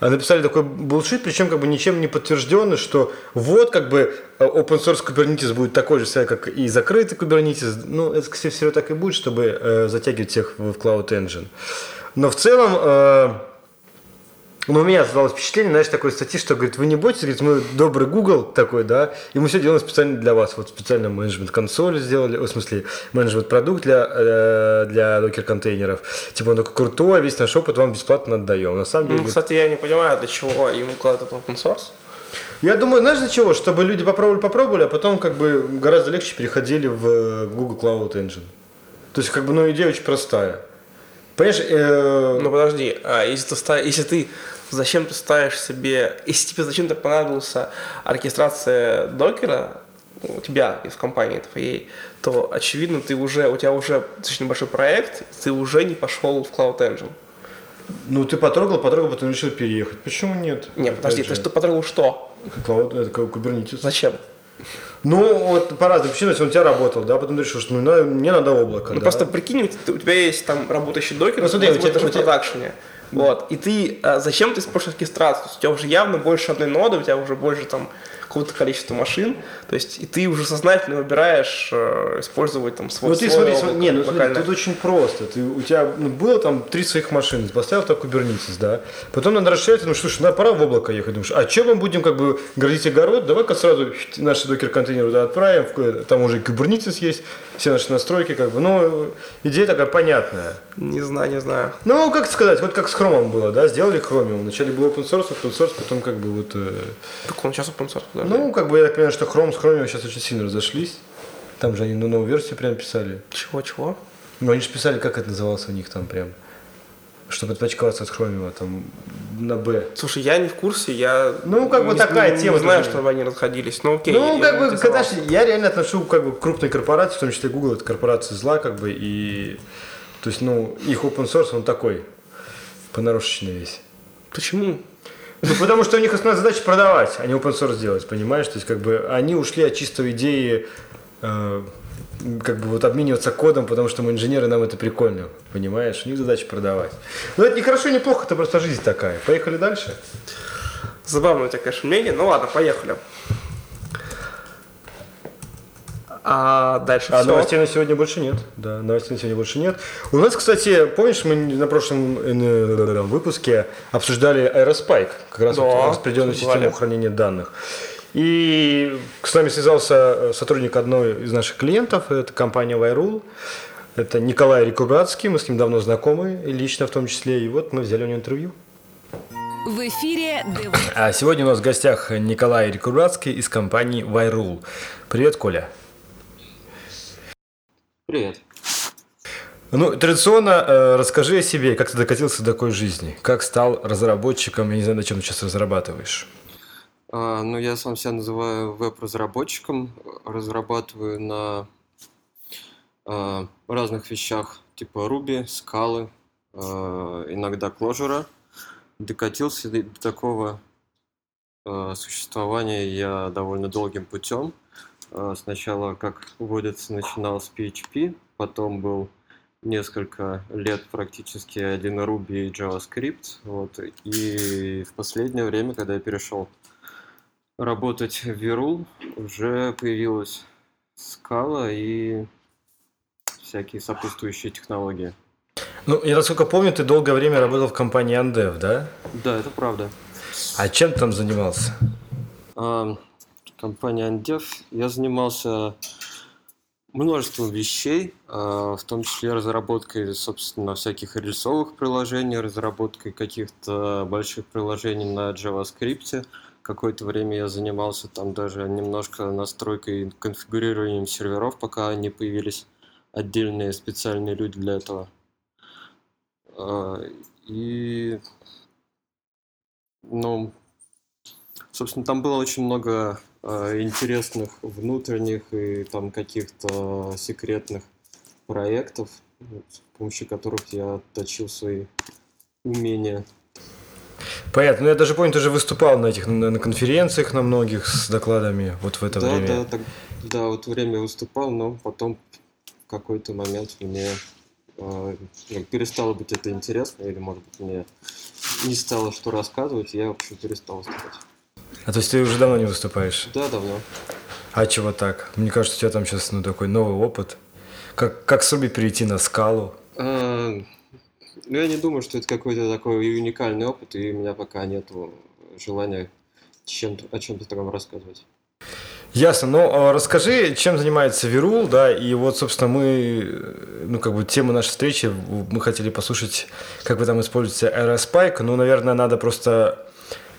э, написали такой булшит, причем как бы ничем не подтвержденный, что вот как бы э, open source Kubernetes будет такой же, как и закрытый Kubernetes. Ну, это, скорее всего, так и будет, чтобы э, затягивать всех в Cloud Engine. Но в целом... э, Ну, у меня создалось впечатление, знаешь, такой статьи, что, говорит, вы не бойтесь, говорит, мы добрый Google такой, да, и мы все делаем специально для вас. Вот специально менеджмент-консоль сделали, в смысле, менеджмент-продукт для, э, для докер-контейнеров. Типа, он такой крутой, весь наш опыт вам бесплатно отдаем. На самом деле... Ну, кстати, я не понимаю, для чего им укладывают open source. Я думаю, знаешь, для чего? Чтобы люди попробовали, попробовали, а потом как бы гораздо легче переходили в Google Cloud Engine. То есть, как бы, ну, идея очень простая. Понимаешь, э, Ну подожди, а если ты, если ты зачем ты ставишь себе, если тебе зачем-то понадобился оркестрация докера, у тебя и в компании твоей, то очевидно ты уже, у тебя уже достаточно большой проект, ты уже не пошел в Cloud Engine. ну, ты потрогал, потрогал, потом решил переехать. Почему нет? Не, подожди, Опять ты же, что потрогал что? Cloud, это Kubernetes. Зачем? Ну, вот по разным причинам, если он у тебя работал, да, потом ты решил, что ну, на- мне надо облако, Ну да. просто прикинь, у тебя- есть там работающий докер, Ну, смотри, у тебя- у тебя- продакшене. Вот. И ты а, зачем ты используешь оркестрацию? То есть у тебя уже явно больше одной ноды, у тебя уже больше там какого-то количества машин. То есть и ты уже сознательно выбираешь э, использовать там свой Ну ты свой смотри, не, ну смотри, тут очень просто. Ты, у тебя ну, было там три своих машины, поставил так Kubernetes, да. Потом надо расширять, ну слушай, надо пора в облако ехать. Думаешь, а чем мы будем как бы градить огород? Давай-ка сразу наши докер-контейнеры туда отправим, там уже Kubernetes есть, все наши настройки, как бы, ну, идея такая понятная. Не знаю, не знаю. Ну, как сказать, вот как с Chrome было, да, сделали Chromium. Вначале был open source, open source, потом как бы вот... э, Так он сейчас open source, подожди. ну, как бы я так понимаю, что Chrome с Chromium сейчас очень сильно разошлись. Там же они ну, новую версию прям писали. Чего, чего? Ну, они же писали, как это называлось у них там прям. Чтобы отпочковаться от Chromium, там, на Б. Слушай, я не в курсе, я Ну, как бы не- такая не, тема Не знаю, чтобы они расходились. Ну окей. ну, как бы, когда я реально отношу как бы к крупной корпорации, в том числе Google, это корпорация зла, как бы, и, то есть, ну, их open source, он такой, понарошечный весь. Почему? Ну, потому что у них основная задача продавать, а не open source делать, понимаешь? То есть, как бы, они ушли от чистой идеи, э, как бы, вот обмениваться кодом, потому что мы инженеры, нам это прикольно, понимаешь? У них задача продавать. Но это не хорошо, не плохо, это просто жизнь такая. Поехали дальше? Забавное у тебя, конечно, мнение. Ну ладно, поехали. А дальше А всё? новостей на сегодня больше нет. Да, новостей на сегодня больше нет. У нас, кстати, помнишь, мы на прошлом э, выпуске обсуждали Aerospike, как раз Да, распределенную систему хранения данных. И с нами связался э, сотрудник одной из наших клиентов, это компания Vyrule. Это Николай Рикубацкий, мы с ним давно знакомы, лично в том числе. И вот мы взяли у него интервью. В эфире. А сегодня у нас в гостях Николай Рикубацкий из компании Vyrule. Привет, Коля. Привет. Ну, традиционно э, расскажи о себе, как ты докатился до такой жизни, как стал разработчиком, я не знаю, на чем ты сейчас разрабатываешь. А, ну, я сам себя называю веб-разработчиком. Разрабатываю на а, разных вещах, типа Ruby, Scala, а, иногда Clojure. Докатился до до такого а, существования я довольно долгим путем. А, Сначала, как водится, начинал с PHP, потом был несколько лет практически один Ruby и JavaScript. Вот. И в последнее время, когда я перешел работать в Virul, уже появилась скала и всякие сопутствующие технологии. Ну, я насколько помню, ты долгое время работал в компании Andev, да? Да, это правда. А чем ты там занимался? А, Компания Andev. Я занимался множеством вещей, а, в том числе разработкой, собственно, всяких рельсовых приложений, разработкой каких-то больших приложений на JavaScript. Какое-то время я занимался там даже немножко настройкой, конфигурированием серверов, пока не появились отдельные специальные люди для этого. А, И, ну, Собственно, там было очень много интересных внутренних и там каких-то секретных проектов, с помощью которых я отточил свои умения. Понятно, ну я даже помню, ты же выступал на этих на, на конференциях на многих с докладами вот в это да, время. да, так- да, вот время выступал, но потом в какой-то момент мне э, ну, перестало быть это интересно, или, может быть, мне не стало что рассказывать, и я, в общем, перестал выступать. А то есть ты уже давно не выступаешь? Да, давно. А чего так? Мне кажется, у тебя там сейчас ну, такой новый опыт. Как, как с Руби перейти на скалу? А, Ну, я не думаю, что это какой-то такой уникальный опыт, и у меня пока нет желания чем о чем-то таком рассказывать. Ясно. Ну, а расскажи, чем занимается Верул, да, и вот, собственно, мы, ну, как бы, тема нашей встречи, мы хотели послушать, как вы там используете Aerospike, ну, наверное, надо просто,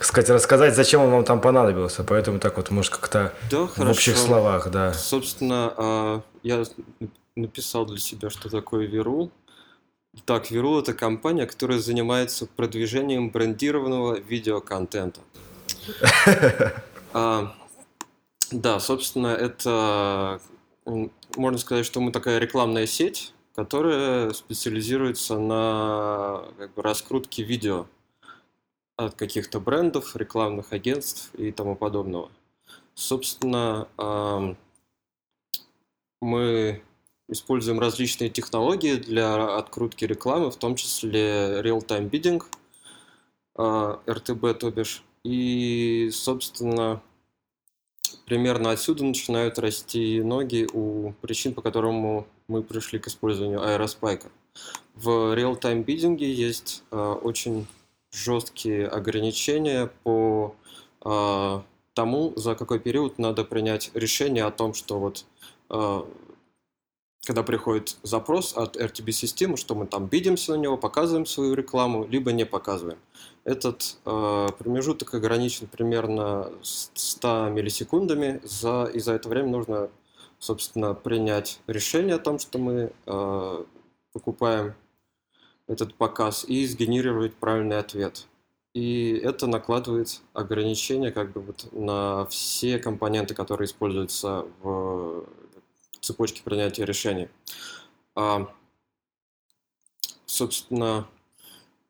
сказать, рассказать, зачем он вам там понадобился, поэтому так вот, может, как-то да, в хорошо. общих словах, да. Собственно, а, я написал для себя, что такое Верул. Так, Верул – это компания, которая занимается продвижением брендированного видеоконтента. А, да, собственно, это можно сказать, что мы такая рекламная сеть, которая специализируется на как бы, раскрутке видео от каких-то брендов, рекламных агентств и тому подобного. Собственно, мы используем различные технологии для открутки рекламы, в том числе real-time bidding, RTB, то бишь. И, собственно, примерно отсюда начинают расти ноги у причин, по которым мы пришли к использованию аэроспайка. В real-time биддинге есть э, очень жесткие ограничения по э, тому, за какой период надо принять решение о том, что вот э, когда приходит запрос от RTB-системы, что мы там бидимся на него, показываем свою рекламу, либо не показываем. Этот э, промежуток ограничен примерно 100 миллисекундами, за, и за это время нужно, собственно, принять решение о том, что мы э, покупаем этот показ и сгенерировать правильный ответ. И это накладывает ограничения как бы вот на все компоненты, которые используются в цепочки принятия решений. А, собственно,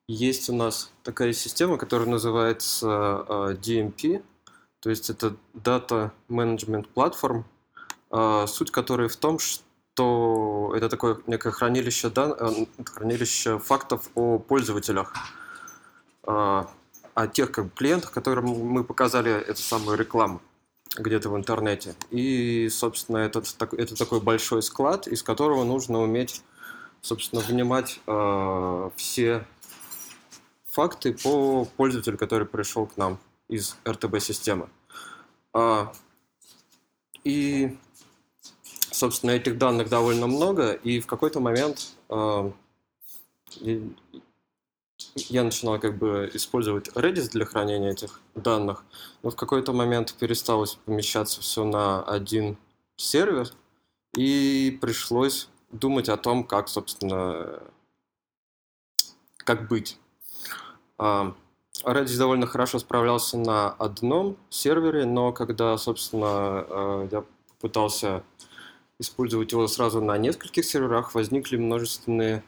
есть у нас такая система, которая называется а, DMP, то есть это Data Management Platform, а, суть которой в том, что это такое некое хранилище, дан... хранилище фактов о пользователях, о тех как клиентах, которым мы показали эту самую рекламу где-то в интернете. И, собственно, этот, это такой большой склад, из которого нужно уметь, собственно, внимать э, все факты по пользователю, который пришел к нам из РТБ-системы. А, и, собственно, этих данных довольно много, и в какой-то момент э, я начинал как бы использовать Redis для хранения этих данных, но в какой-то момент пересталось помещаться все на один сервер, и пришлось думать о том, как, собственно, как быть. А, Redis довольно хорошо справлялся на одном сервере, но когда, собственно, а, я пытался использовать его сразу на нескольких серверах, возникли множественные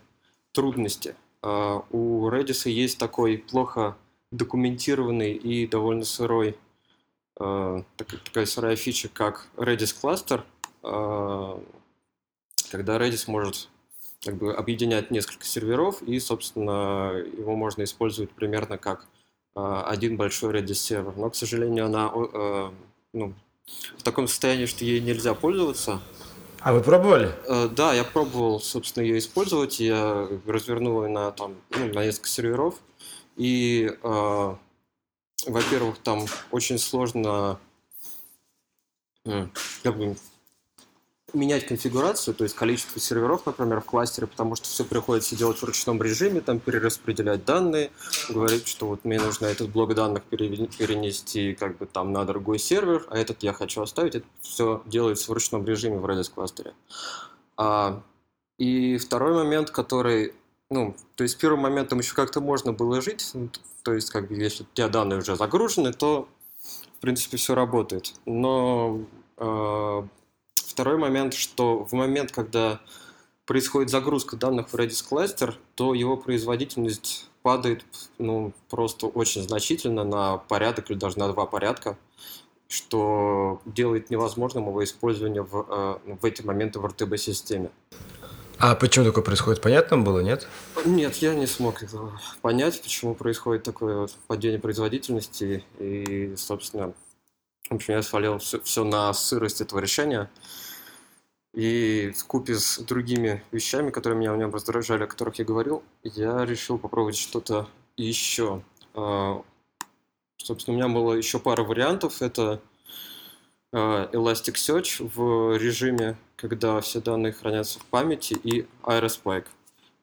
трудности – а, у Redis есть такой плохо документированный и довольно сырой а, такая сырая фича, как Redis Cluster, а, когда Redis может как бы объединять несколько серверов, и, собственно, его можно использовать примерно как один большой Redis сервер. Но, к сожалению, она ну, в таком состоянии, что ей нельзя пользоваться. А вы пробовали? Э, да, я пробовал, собственно, ее использовать. Я развернул ее на, там, ну, на несколько серверов. И, э, во-первых, там очень сложно как бы, менять конфигурацию, то есть количество серверов, например, в кластере, потому что все приходится делать в ручном режиме, там перераспределять данные, говорить, что вот мне нужно этот блок данных перенести как бы там на другой сервер, а этот я хочу оставить. Это все делается в ручном режиме в Redis кластере. А, и второй момент, который, ну, то есть первым моментом еще как-то можно было жить, ну, то есть как бы если у тебя данные уже загружены, то в принципе все работает. Но э, Второй момент, что в момент, когда происходит загрузка данных в Redis кластер, то его производительность падает ну, просто очень значительно на порядок или даже на два порядка, что делает невозможным его использование в, э, в эти моменты в RTB-системе. А почему такое происходит? Понятно было, нет? Нет, я не смог понять, почему происходит такое падение производительности. И, собственно, в общем, я свалил все, все на сырость этого решения. И в купе с другими вещами, которые меня в нем раздражали, о которых я говорил, я решил попробовать что-то еще. А, собственно, у меня было еще пара вариантов. Это а, Elasticsearch в режиме, когда все данные хранятся в памяти, и Aerospike.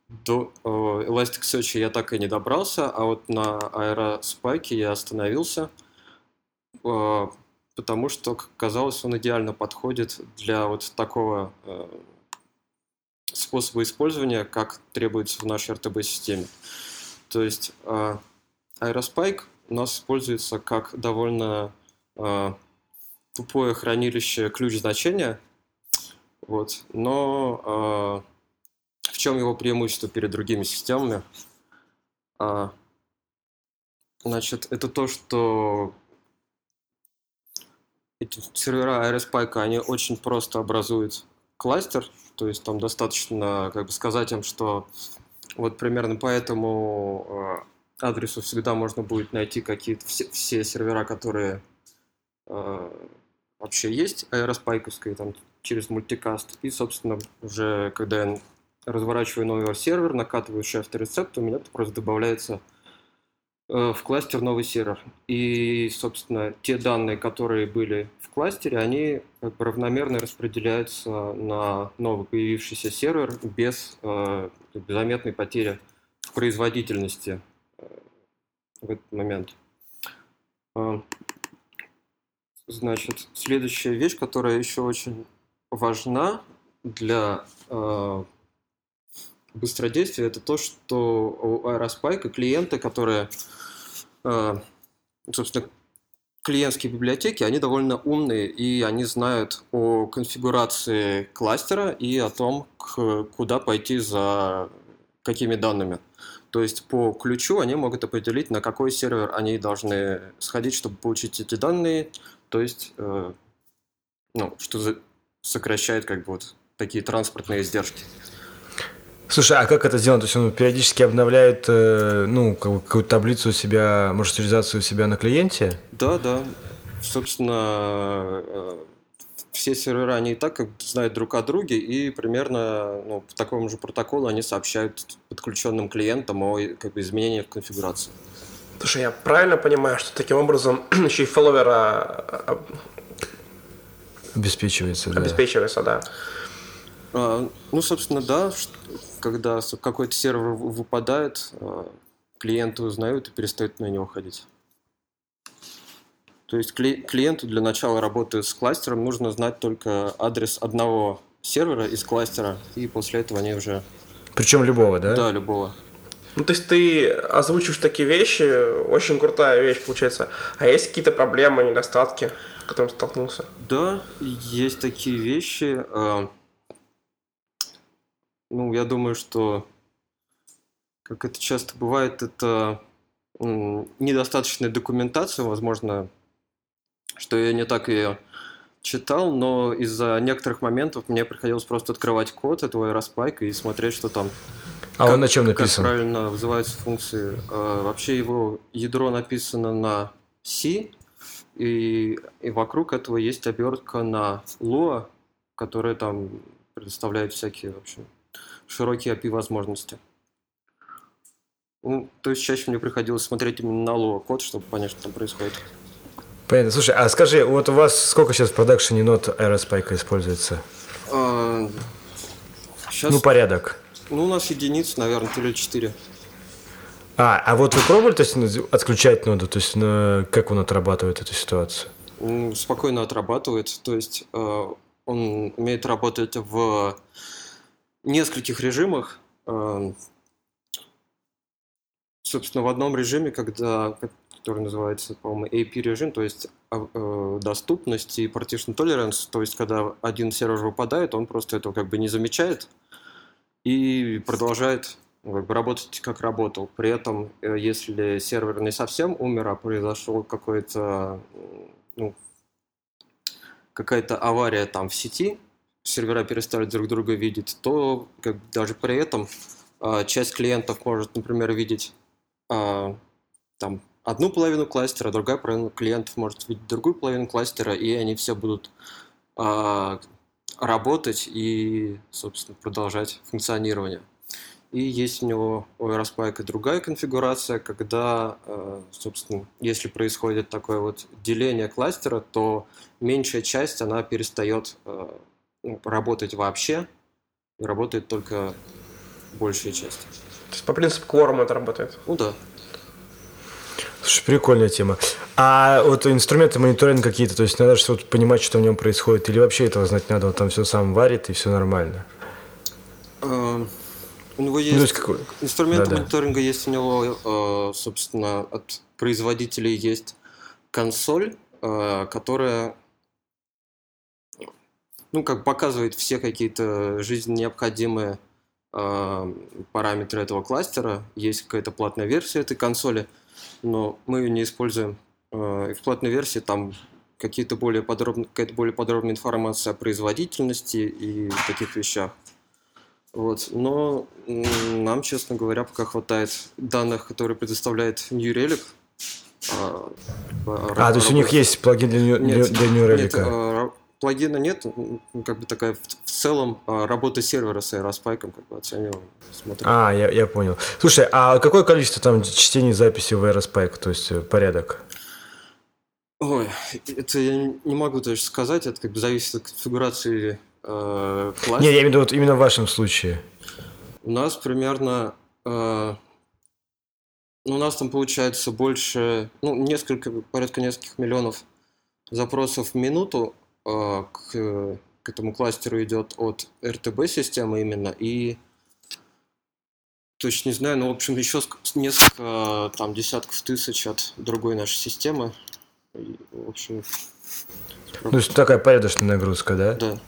До а, Elasticsearch я так и не добрался, а вот на Aerospike я остановился потому что казалось, он идеально подходит для вот такого э, способа использования, как требуется в нашей RTB-системе. То есть э, Aerospike у нас используется как довольно э, тупое хранилище ключ значения, вот, но э, в чем его преимущество перед другими системами? А, значит, это то, что эти сервера RSPike, они очень просто образуют кластер, то есть там достаточно как бы сказать им, что вот примерно по этому э, адресу всегда можно будет найти какие-то все, все сервера, которые э, вообще есть, RSPike, там через мультикаст. И, собственно, уже когда я разворачиваю новый сервер, накатываю шефт рецепт, у меня просто добавляется в кластер новый сервер. И, собственно, те данные, которые были в кластере, они равномерно распределяются на новый появившийся сервер без э, заметной потери производительности э, в этот момент. Э, значит, следующая вещь, которая еще очень важна для э, быстродействия, это то, что у Aerospike клиенты, которые Э, собственно, клиентские библиотеки, они довольно умные, и они знают о конфигурации кластера и о том, куда пойти за какими данными. То есть по ключу они могут определить, на какой сервер они должны сходить, чтобы получить эти данные. То есть, э, ну, что сокращает как бы вот такие транспортные издержки. Слушай, а как это сделано? То есть он периодически обновляет, э, ну, какую-то таблицу у себя, маршрутизацию у себя на клиенте? Да, да. Собственно, э, все сервера, они и так как знают друг о друге, и примерно ну, по такому же протоколу они сообщают подключенным клиентам о как бы, изменениях в конфигурации. Слушай, я правильно понимаю, что таким образом еще и фолловера обеспечивается, да? Обеспечивается, да. А, ну, собственно, да, когда какой-то сервер выпадает, а, клиенты узнают и перестают на него ходить. То есть клиенту для начала работы с кластером нужно знать только адрес одного сервера из кластера, и после этого они уже... Причем любого, да? Да, любого. Ну, то есть ты озвучишь такие вещи, очень крутая вещь получается. А есть какие-то проблемы, недостатки, с которыми столкнулся? Да, есть такие вещи. Ну, я думаю, что, как это часто бывает, это недостаточная документация, возможно, что я не так ее читал, но из-за некоторых моментов мне приходилось просто открывать код этого аэроспайка и смотреть, что там. А как, он на чем написан? Как правильно вызываются функции. А, вообще его ядро написано на C, и, и вокруг этого есть обертка на Lua, которая там предоставляет всякие, в общем, широкие API-возможности. Ну, то есть чаще мне приходилось смотреть именно на Lua код, чтобы понять, что там происходит. Понятно. Слушай, а скажи, вот у вас сколько сейчас в продакшене нот Aerospike используется? А, сейчас... Ну, порядок. Ну, у нас единиц, наверное, то ли 4. А, а вот вы пробовали то есть, отключать ноду? То есть, как он отрабатывает эту ситуацию? Ну, спокойно отрабатывает. То есть, э, он умеет работать в нескольких режимах. Эм, собственно, в одном режиме, когда, который называется, по-моему, AP-режим, то есть а, э, доступность и partition tolerance, то есть когда один сервер выпадает, он просто этого как бы не замечает и продолжает как бы, работать как работал. При этом, э, если сервер не совсем умер, а произошел какой-то ну, какая-то авария там в сети, сервера перестали друг друга видеть, то как, даже при этом а, часть клиентов может, например, видеть а, там одну половину кластера, другая половина клиентов может видеть другую половину кластера, и они все будут а, работать и, собственно, продолжать функционирование. И есть у него у Aerospike другая конфигурация, когда, э, собственно, если происходит такое вот деление кластера, то меньшая часть, она перестает ну, работать вообще, и работает только большая часть. То есть по принципу кворума это работает? Ну да. Слушай, прикольная тема. А вот инструменты мониторинга какие-то, то есть надо что-то понимать, что в нем происходит, или вообще этого знать надо, он там все сам варит и все нормально? Э, у него Ну, есть, есть какой- инструменты Да-да. мониторинга есть у него, э, собственно, от производителей есть консоль, э, которая ну, как показывает все какие-то жизненно необходимые э, параметры этого кластера. Есть какая-то платная версия этой консоли, но мы ее не используем. Э, и в платной версии там какие-то более подробные, какая-то более подробная информация о производительности и таких вещах. Вот. Но нам, честно говоря, пока хватает данных, которые предоставляет New Relic. А, А, то есть у них есть плагин для, New- для, New нет, Relic? а, плагина нет, м, как бы такая в, целом а, работа сервера с Aerospike как бы оцениваем, смотрим. А, я, я понял. Слушай, а какое количество там чтений записи в Aerospike, то есть э, порядок? Ой, это я не могу точно сказать, это как бы зависит от конфигурации э, класса. Не, я имею в виду вот именно в вашем случае. У нас примерно... э, ну, у нас там получается больше... Ну, несколько, порядка нескольких миллионов запросов в минуту к, к этому кластеру идет от RTB-системы именно. И точно не знаю, но, в общем, еще ск- несколько там десятков тысяч от другой нашей системы. И, в общем, Ну, то есть такая порядочная нагрузка, да? да.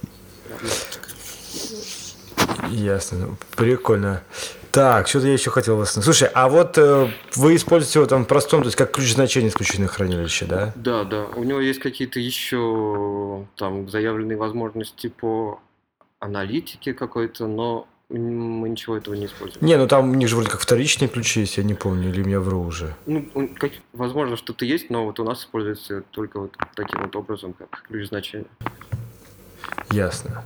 Ясно. Прикольно. Так, что-то я еще хотел вас... Слушай, а вот э, вы используете его там в простом, то есть как ключ значения исключительное хранилище, да? Да, да. У него есть какие-то еще там заявленные возможности по аналитике какой-то, но мы ничего этого не используем. Не, ну там у них же вроде как вторичные ключи есть, я не помню, или я вру уже. Ну, как- возможно, что-то есть, но вот у нас используется только вот таким вот образом, как ключ значения. Ясно.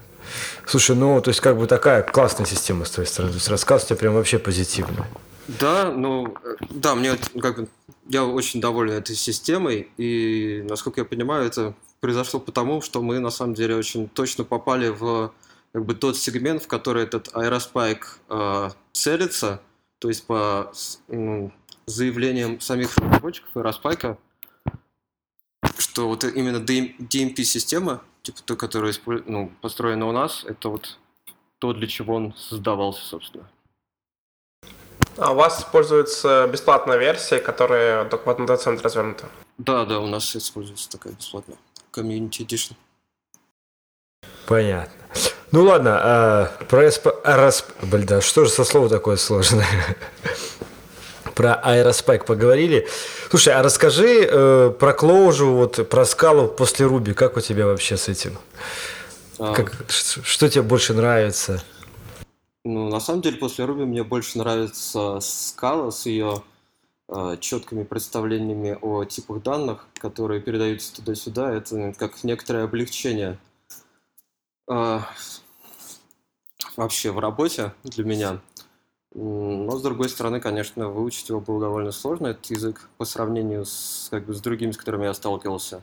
Слушай, ну, то есть как бы такая классная система с твоей стороны. То есть рассказ у тебя прям вообще позитивный. Да, ну, э, да, мне ну, как бы, я очень доволен этой системой, и, насколько я понимаю, это произошло потому, что мы, на самом деле, очень точно попали в как бы, тот сегмент, в который этот Aerospike э, целится, то есть по м, заявлениям самих разработчиков Aerospike, что вот именно DMP-система, типа то, которая использ- ну, построена у нас, это вот то, для чего он создавался, собственно. А у вас используется бесплатная версия, которая только в дата-центре развернута. Да, да, у нас используется такая бесплатная Community Edition. Понятно. Ну ладно, а, про СП... Аэросп... Блин, да что же со слова такое сложное? Про аэроспайк поговорили. Слушай, а расскажи э, про Клоужу, вот про скалу после Руби. Как у тебя вообще с этим? А, Как, ш- что тебе больше нравится? Ну, на самом деле, после Ruby мне больше нравится скала с ее четкими представлениями о типах данных, которые передаются туда-сюда. Это как некоторое облегчение а, вообще в работе для меня. Но, с другой стороны, конечно, выучить его было довольно сложно, этот язык, по сравнению с, как бы, с другими, с которыми я сталкивался.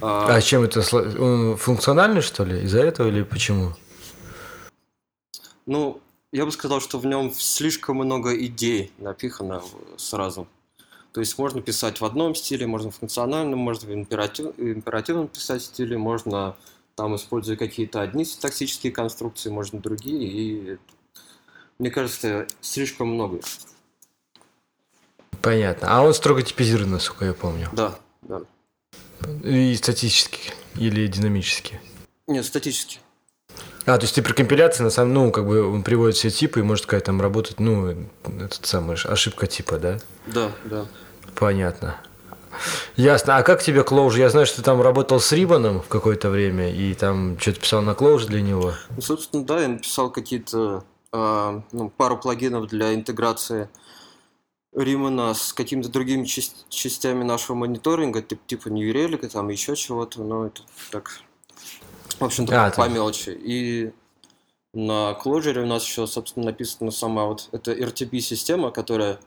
А, А чем это? Он функциональный, что ли? Из-за этого или почему? Ну, я бы сказал, что в нем слишком много идей напихано сразу. То есть можно писать в одном стиле, можно в функциональном, можно в императив- императивном писать стиле, можно там используя какие-то одни синтаксические конструкции, можно другие. И мне кажется, слишком много. Понятно. А он строго типизирован, насколько я помню. Да, да. И статически или динамически. Нет, статически. А, то есть ты при компиляции, на самом ну, как бы он приводит все типы и может какая там работать, ну, этот самый ошибка типа, да? Да, да. Понятно. Ясно. А как тебе Clojure? Я знаю, что ты там работал с Рибаном в какое-то время и там что-то писал на Clojure для него. Ну, собственно, да, я написал какие-то ну, пару плагинов для интеграции Римана с какими-то другими часть- частями нашего мониторинга, тип- типа New Relic, и там еще чего-то, но это так В общем-то, А, по мелочи. И на Clojure у нас еще, собственно, написана сама вот эта RTP-система, которая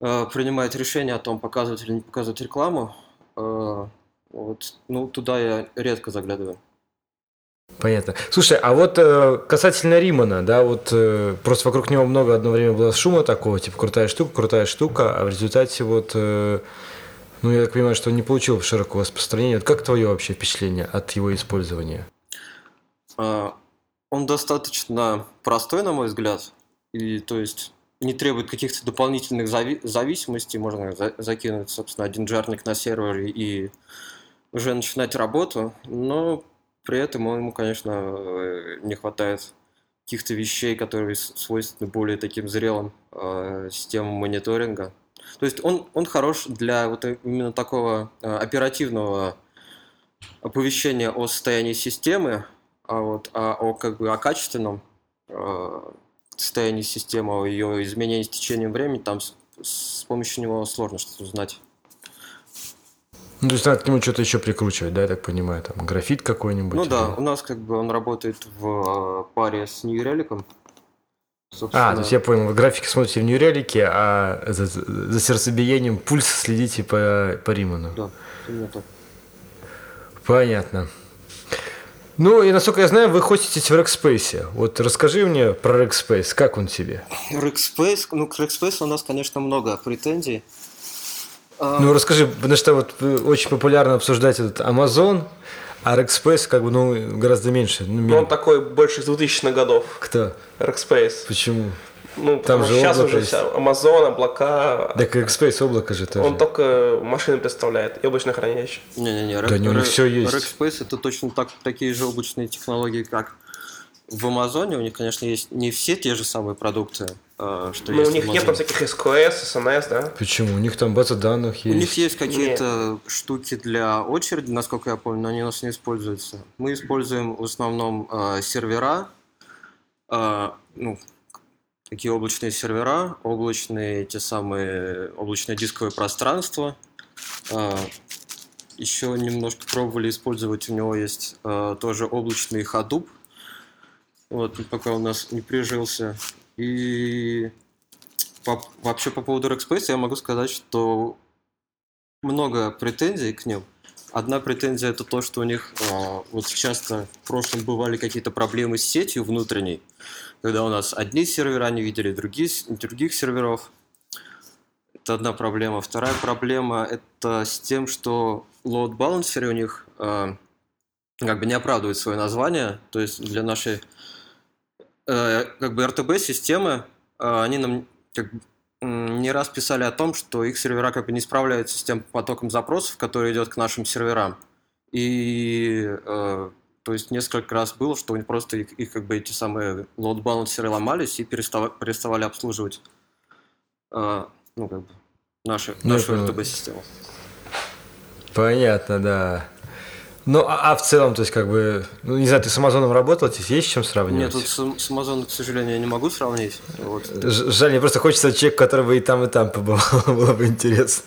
э, принимает решение о том, показывать или не показывать рекламу. Э, вот. Ну, туда я редко заглядываю. Понятно. Слушай, а вот э, касательно Римана, да, вот э, просто вокруг него много одно время было шума такого, типа крутая штука, крутая штука, а в результате вот, э, ну я так понимаю, что он не получил широкого распространения. Вот как твое вообще впечатление от его использования? А, Он достаточно простой, на мой взгляд, и то есть не требует каких-то дополнительных зави- зависимостей. Можно за- закинуть, собственно, один джарник на сервере и уже начинать работу, но при этом ему, конечно, э, не хватает каких-то вещей, которые свойственны более таким зрелым э, системам мониторинга. То есть он, он хорош для вот именно такого э, оперативного оповещения о состоянии системы, а вот а о как бы о качественном э, состоянии системы, о ее изменении с течением времени, там с, с помощью него сложно что-то узнать. Ну, то есть надо к нему что-то еще прикручивать, да, я так понимаю, там графит какой-нибудь. Ну да, у нас как бы он работает в э, паре с New Relic. А, то есть я понял, вы графики смотрите в Нью-Релике, а за, за сердцебиением пульс следите по, по Риману. Да, именно так. Понятно. Ну, и насколько я знаю, вы хоститесь в Rackspace. Вот расскажи мне про Rackspace, как он тебе? Rackspace, ну к Rackspace у нас, конечно, много претензий. А, Ну, расскажи, потому что вот очень популярно обсуждать этот Amazon, а Rackspace как бы, ну, гораздо меньше. Ну, Ну, ми- он такой больше из 2000-х годов. Кто? Rackspace. Почему? Ну, Там потому же что сейчас уже есть. Amazon, облака. Так Rackspace облако же тоже. Он только машины представляет и облачное хранилище. Не-не-не, Да не, у них всё есть. Rackspace это точно так, такие же облачные технологии, как в Амазоне. У них, конечно, есть не все те же самые продукты, что Ну, есть у них нет там всяких SQS, SNS, да? Почему? У них там база данных У есть. них есть какие-то штуки для очереди, насколько я помню, но они у нас не используются. Мы используем в основном э, сервера, э, ну, такие облачные сервера, облачные те самые облачное дисковое пространство. Э, еще немножко пробовали использовать, у него есть э, тоже облачный Hadoop, вот, пока у нас не прижился. И по- вообще по поводу Rackspace я могу сказать, что много претензий к ним. Одна претензия это то, что у них э, вот часто в прошлом бывали какие-то проблемы с сетью внутренней, когда у нас одни сервера не видели другие, других серверов. Это одна проблема. Вторая проблема это с тем, что load balancer у них э, как бы не оправдывает свое название. То есть для нашей как бы RTB-системы э, они нам как бы, не раз писали о том, что их сервера как бы не справляются с тем потоком запросов, который идет к нашим серверам. И э, то есть несколько раз было, что они просто их, их как бы эти самые load балансеры ломались и перестава- переставали обслуживать э, ну, как бы наши, Ну, нашу. RTB-систему. Понятно, да. Ну, а, а в целом, то есть, как бы, ну, не знаю, ты с Амазоном работал, здесь есть с чем сравнивать? Нет, тут с, с Amazon, к сожалению, я не могу сравнить. Вот. Жаль, мне просто хочется человек, который бы и там, и там побывал, было бы интересно.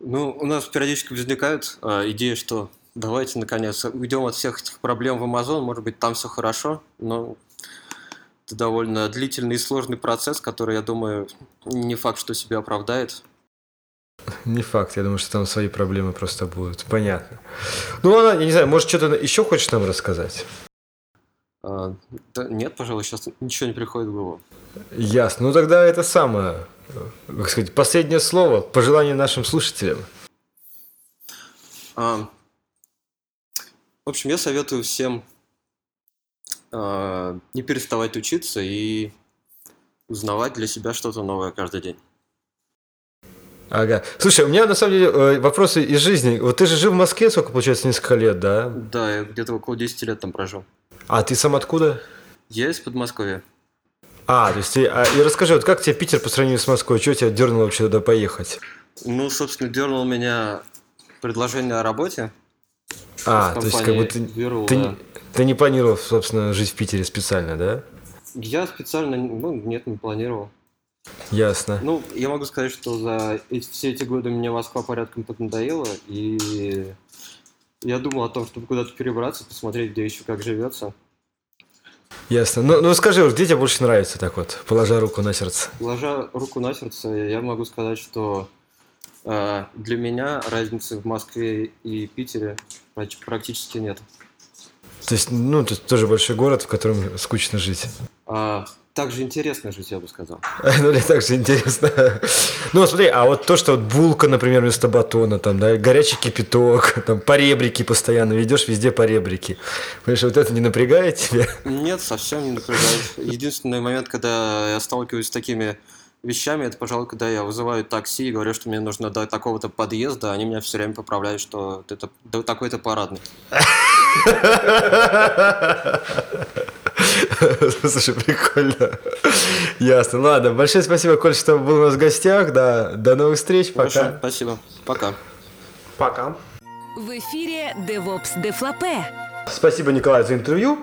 Ну, у нас периодически возникают э, идеи, что давайте, наконец, уйдем от всех этих проблем в Amazon, может быть, там все хорошо, но это довольно длительный и сложный процесс, который, я думаю, не факт, что себя оправдает. Не факт, я думаю, что там свои проблемы просто будут. Понятно. Ну, ладно, я не знаю, может, что-то еще хочешь нам рассказать? А, да, нет, пожалуй, сейчас ничего не приходит в голову. Ясно. Ну, тогда это самое, э, как сказать, последнее слово, пожелание нашим слушателям. А, в общем, я советую всем а, не переставать учиться и узнавать для себя что-то новое каждый день. Ага. Слушай, у меня на самом деле э, вопросы из жизни. Вот ты же жил в Москве, сколько получается, несколько лет, да? Да, я где-то около 10 лет там прожил. А ты сам откуда? Я из Подмосковья. А, то есть ты... а, и расскажи, вот как тебе Питер по сравнению с Москвой? Что тебя дернуло вообще туда поехать? Ну, собственно, дернул меня предложение о работе. А, то есть как бы ты, Viral, ты, да. ты не планировал, собственно, жить в Питере специально, да? Я специально, ну, нет, не планировал. Ясно. Ну, я могу сказать, что за эти- все эти годы мне Москва порядком поднадоела, и Я думал о том, чтобы куда-то перебраться, посмотреть, где еще как живется. Ясно. Ну, ну скажи, где тебе больше нравится так вот, положа руку на сердце? Ложа руку на сердце, я могу сказать, что э, для меня разницы в Москве и Питере практически нет. То есть, ну, тут тоже большой город, в котором скучно жить. А, также интересно жить, я бы сказал. Ну, мне также интересно. Ну, смотри, а вот то, что вот булка, например, вместо батона, там, да, горячий кипяток, там, поребрики постоянно ведешь, везде поребрики. Понимаешь, вот это не напрягает тебя? Нет, совсем не напрягает. Единственный момент, когда я сталкиваюсь с такими вещами, это, пожалуй, когда я вызываю такси и говорю, что мне нужно до такого-то подъезда, они меня все время поправляют, что это да, такой-то парадный. Слушай, прикольно. Ясно. Ладно, большое спасибо, Коль, что был у нас в гостях. Да, до новых встреч. Пока. спасибо. Пока. Пока. В эфире DevOps Дефлапе. Спасибо, Николай, за интервью.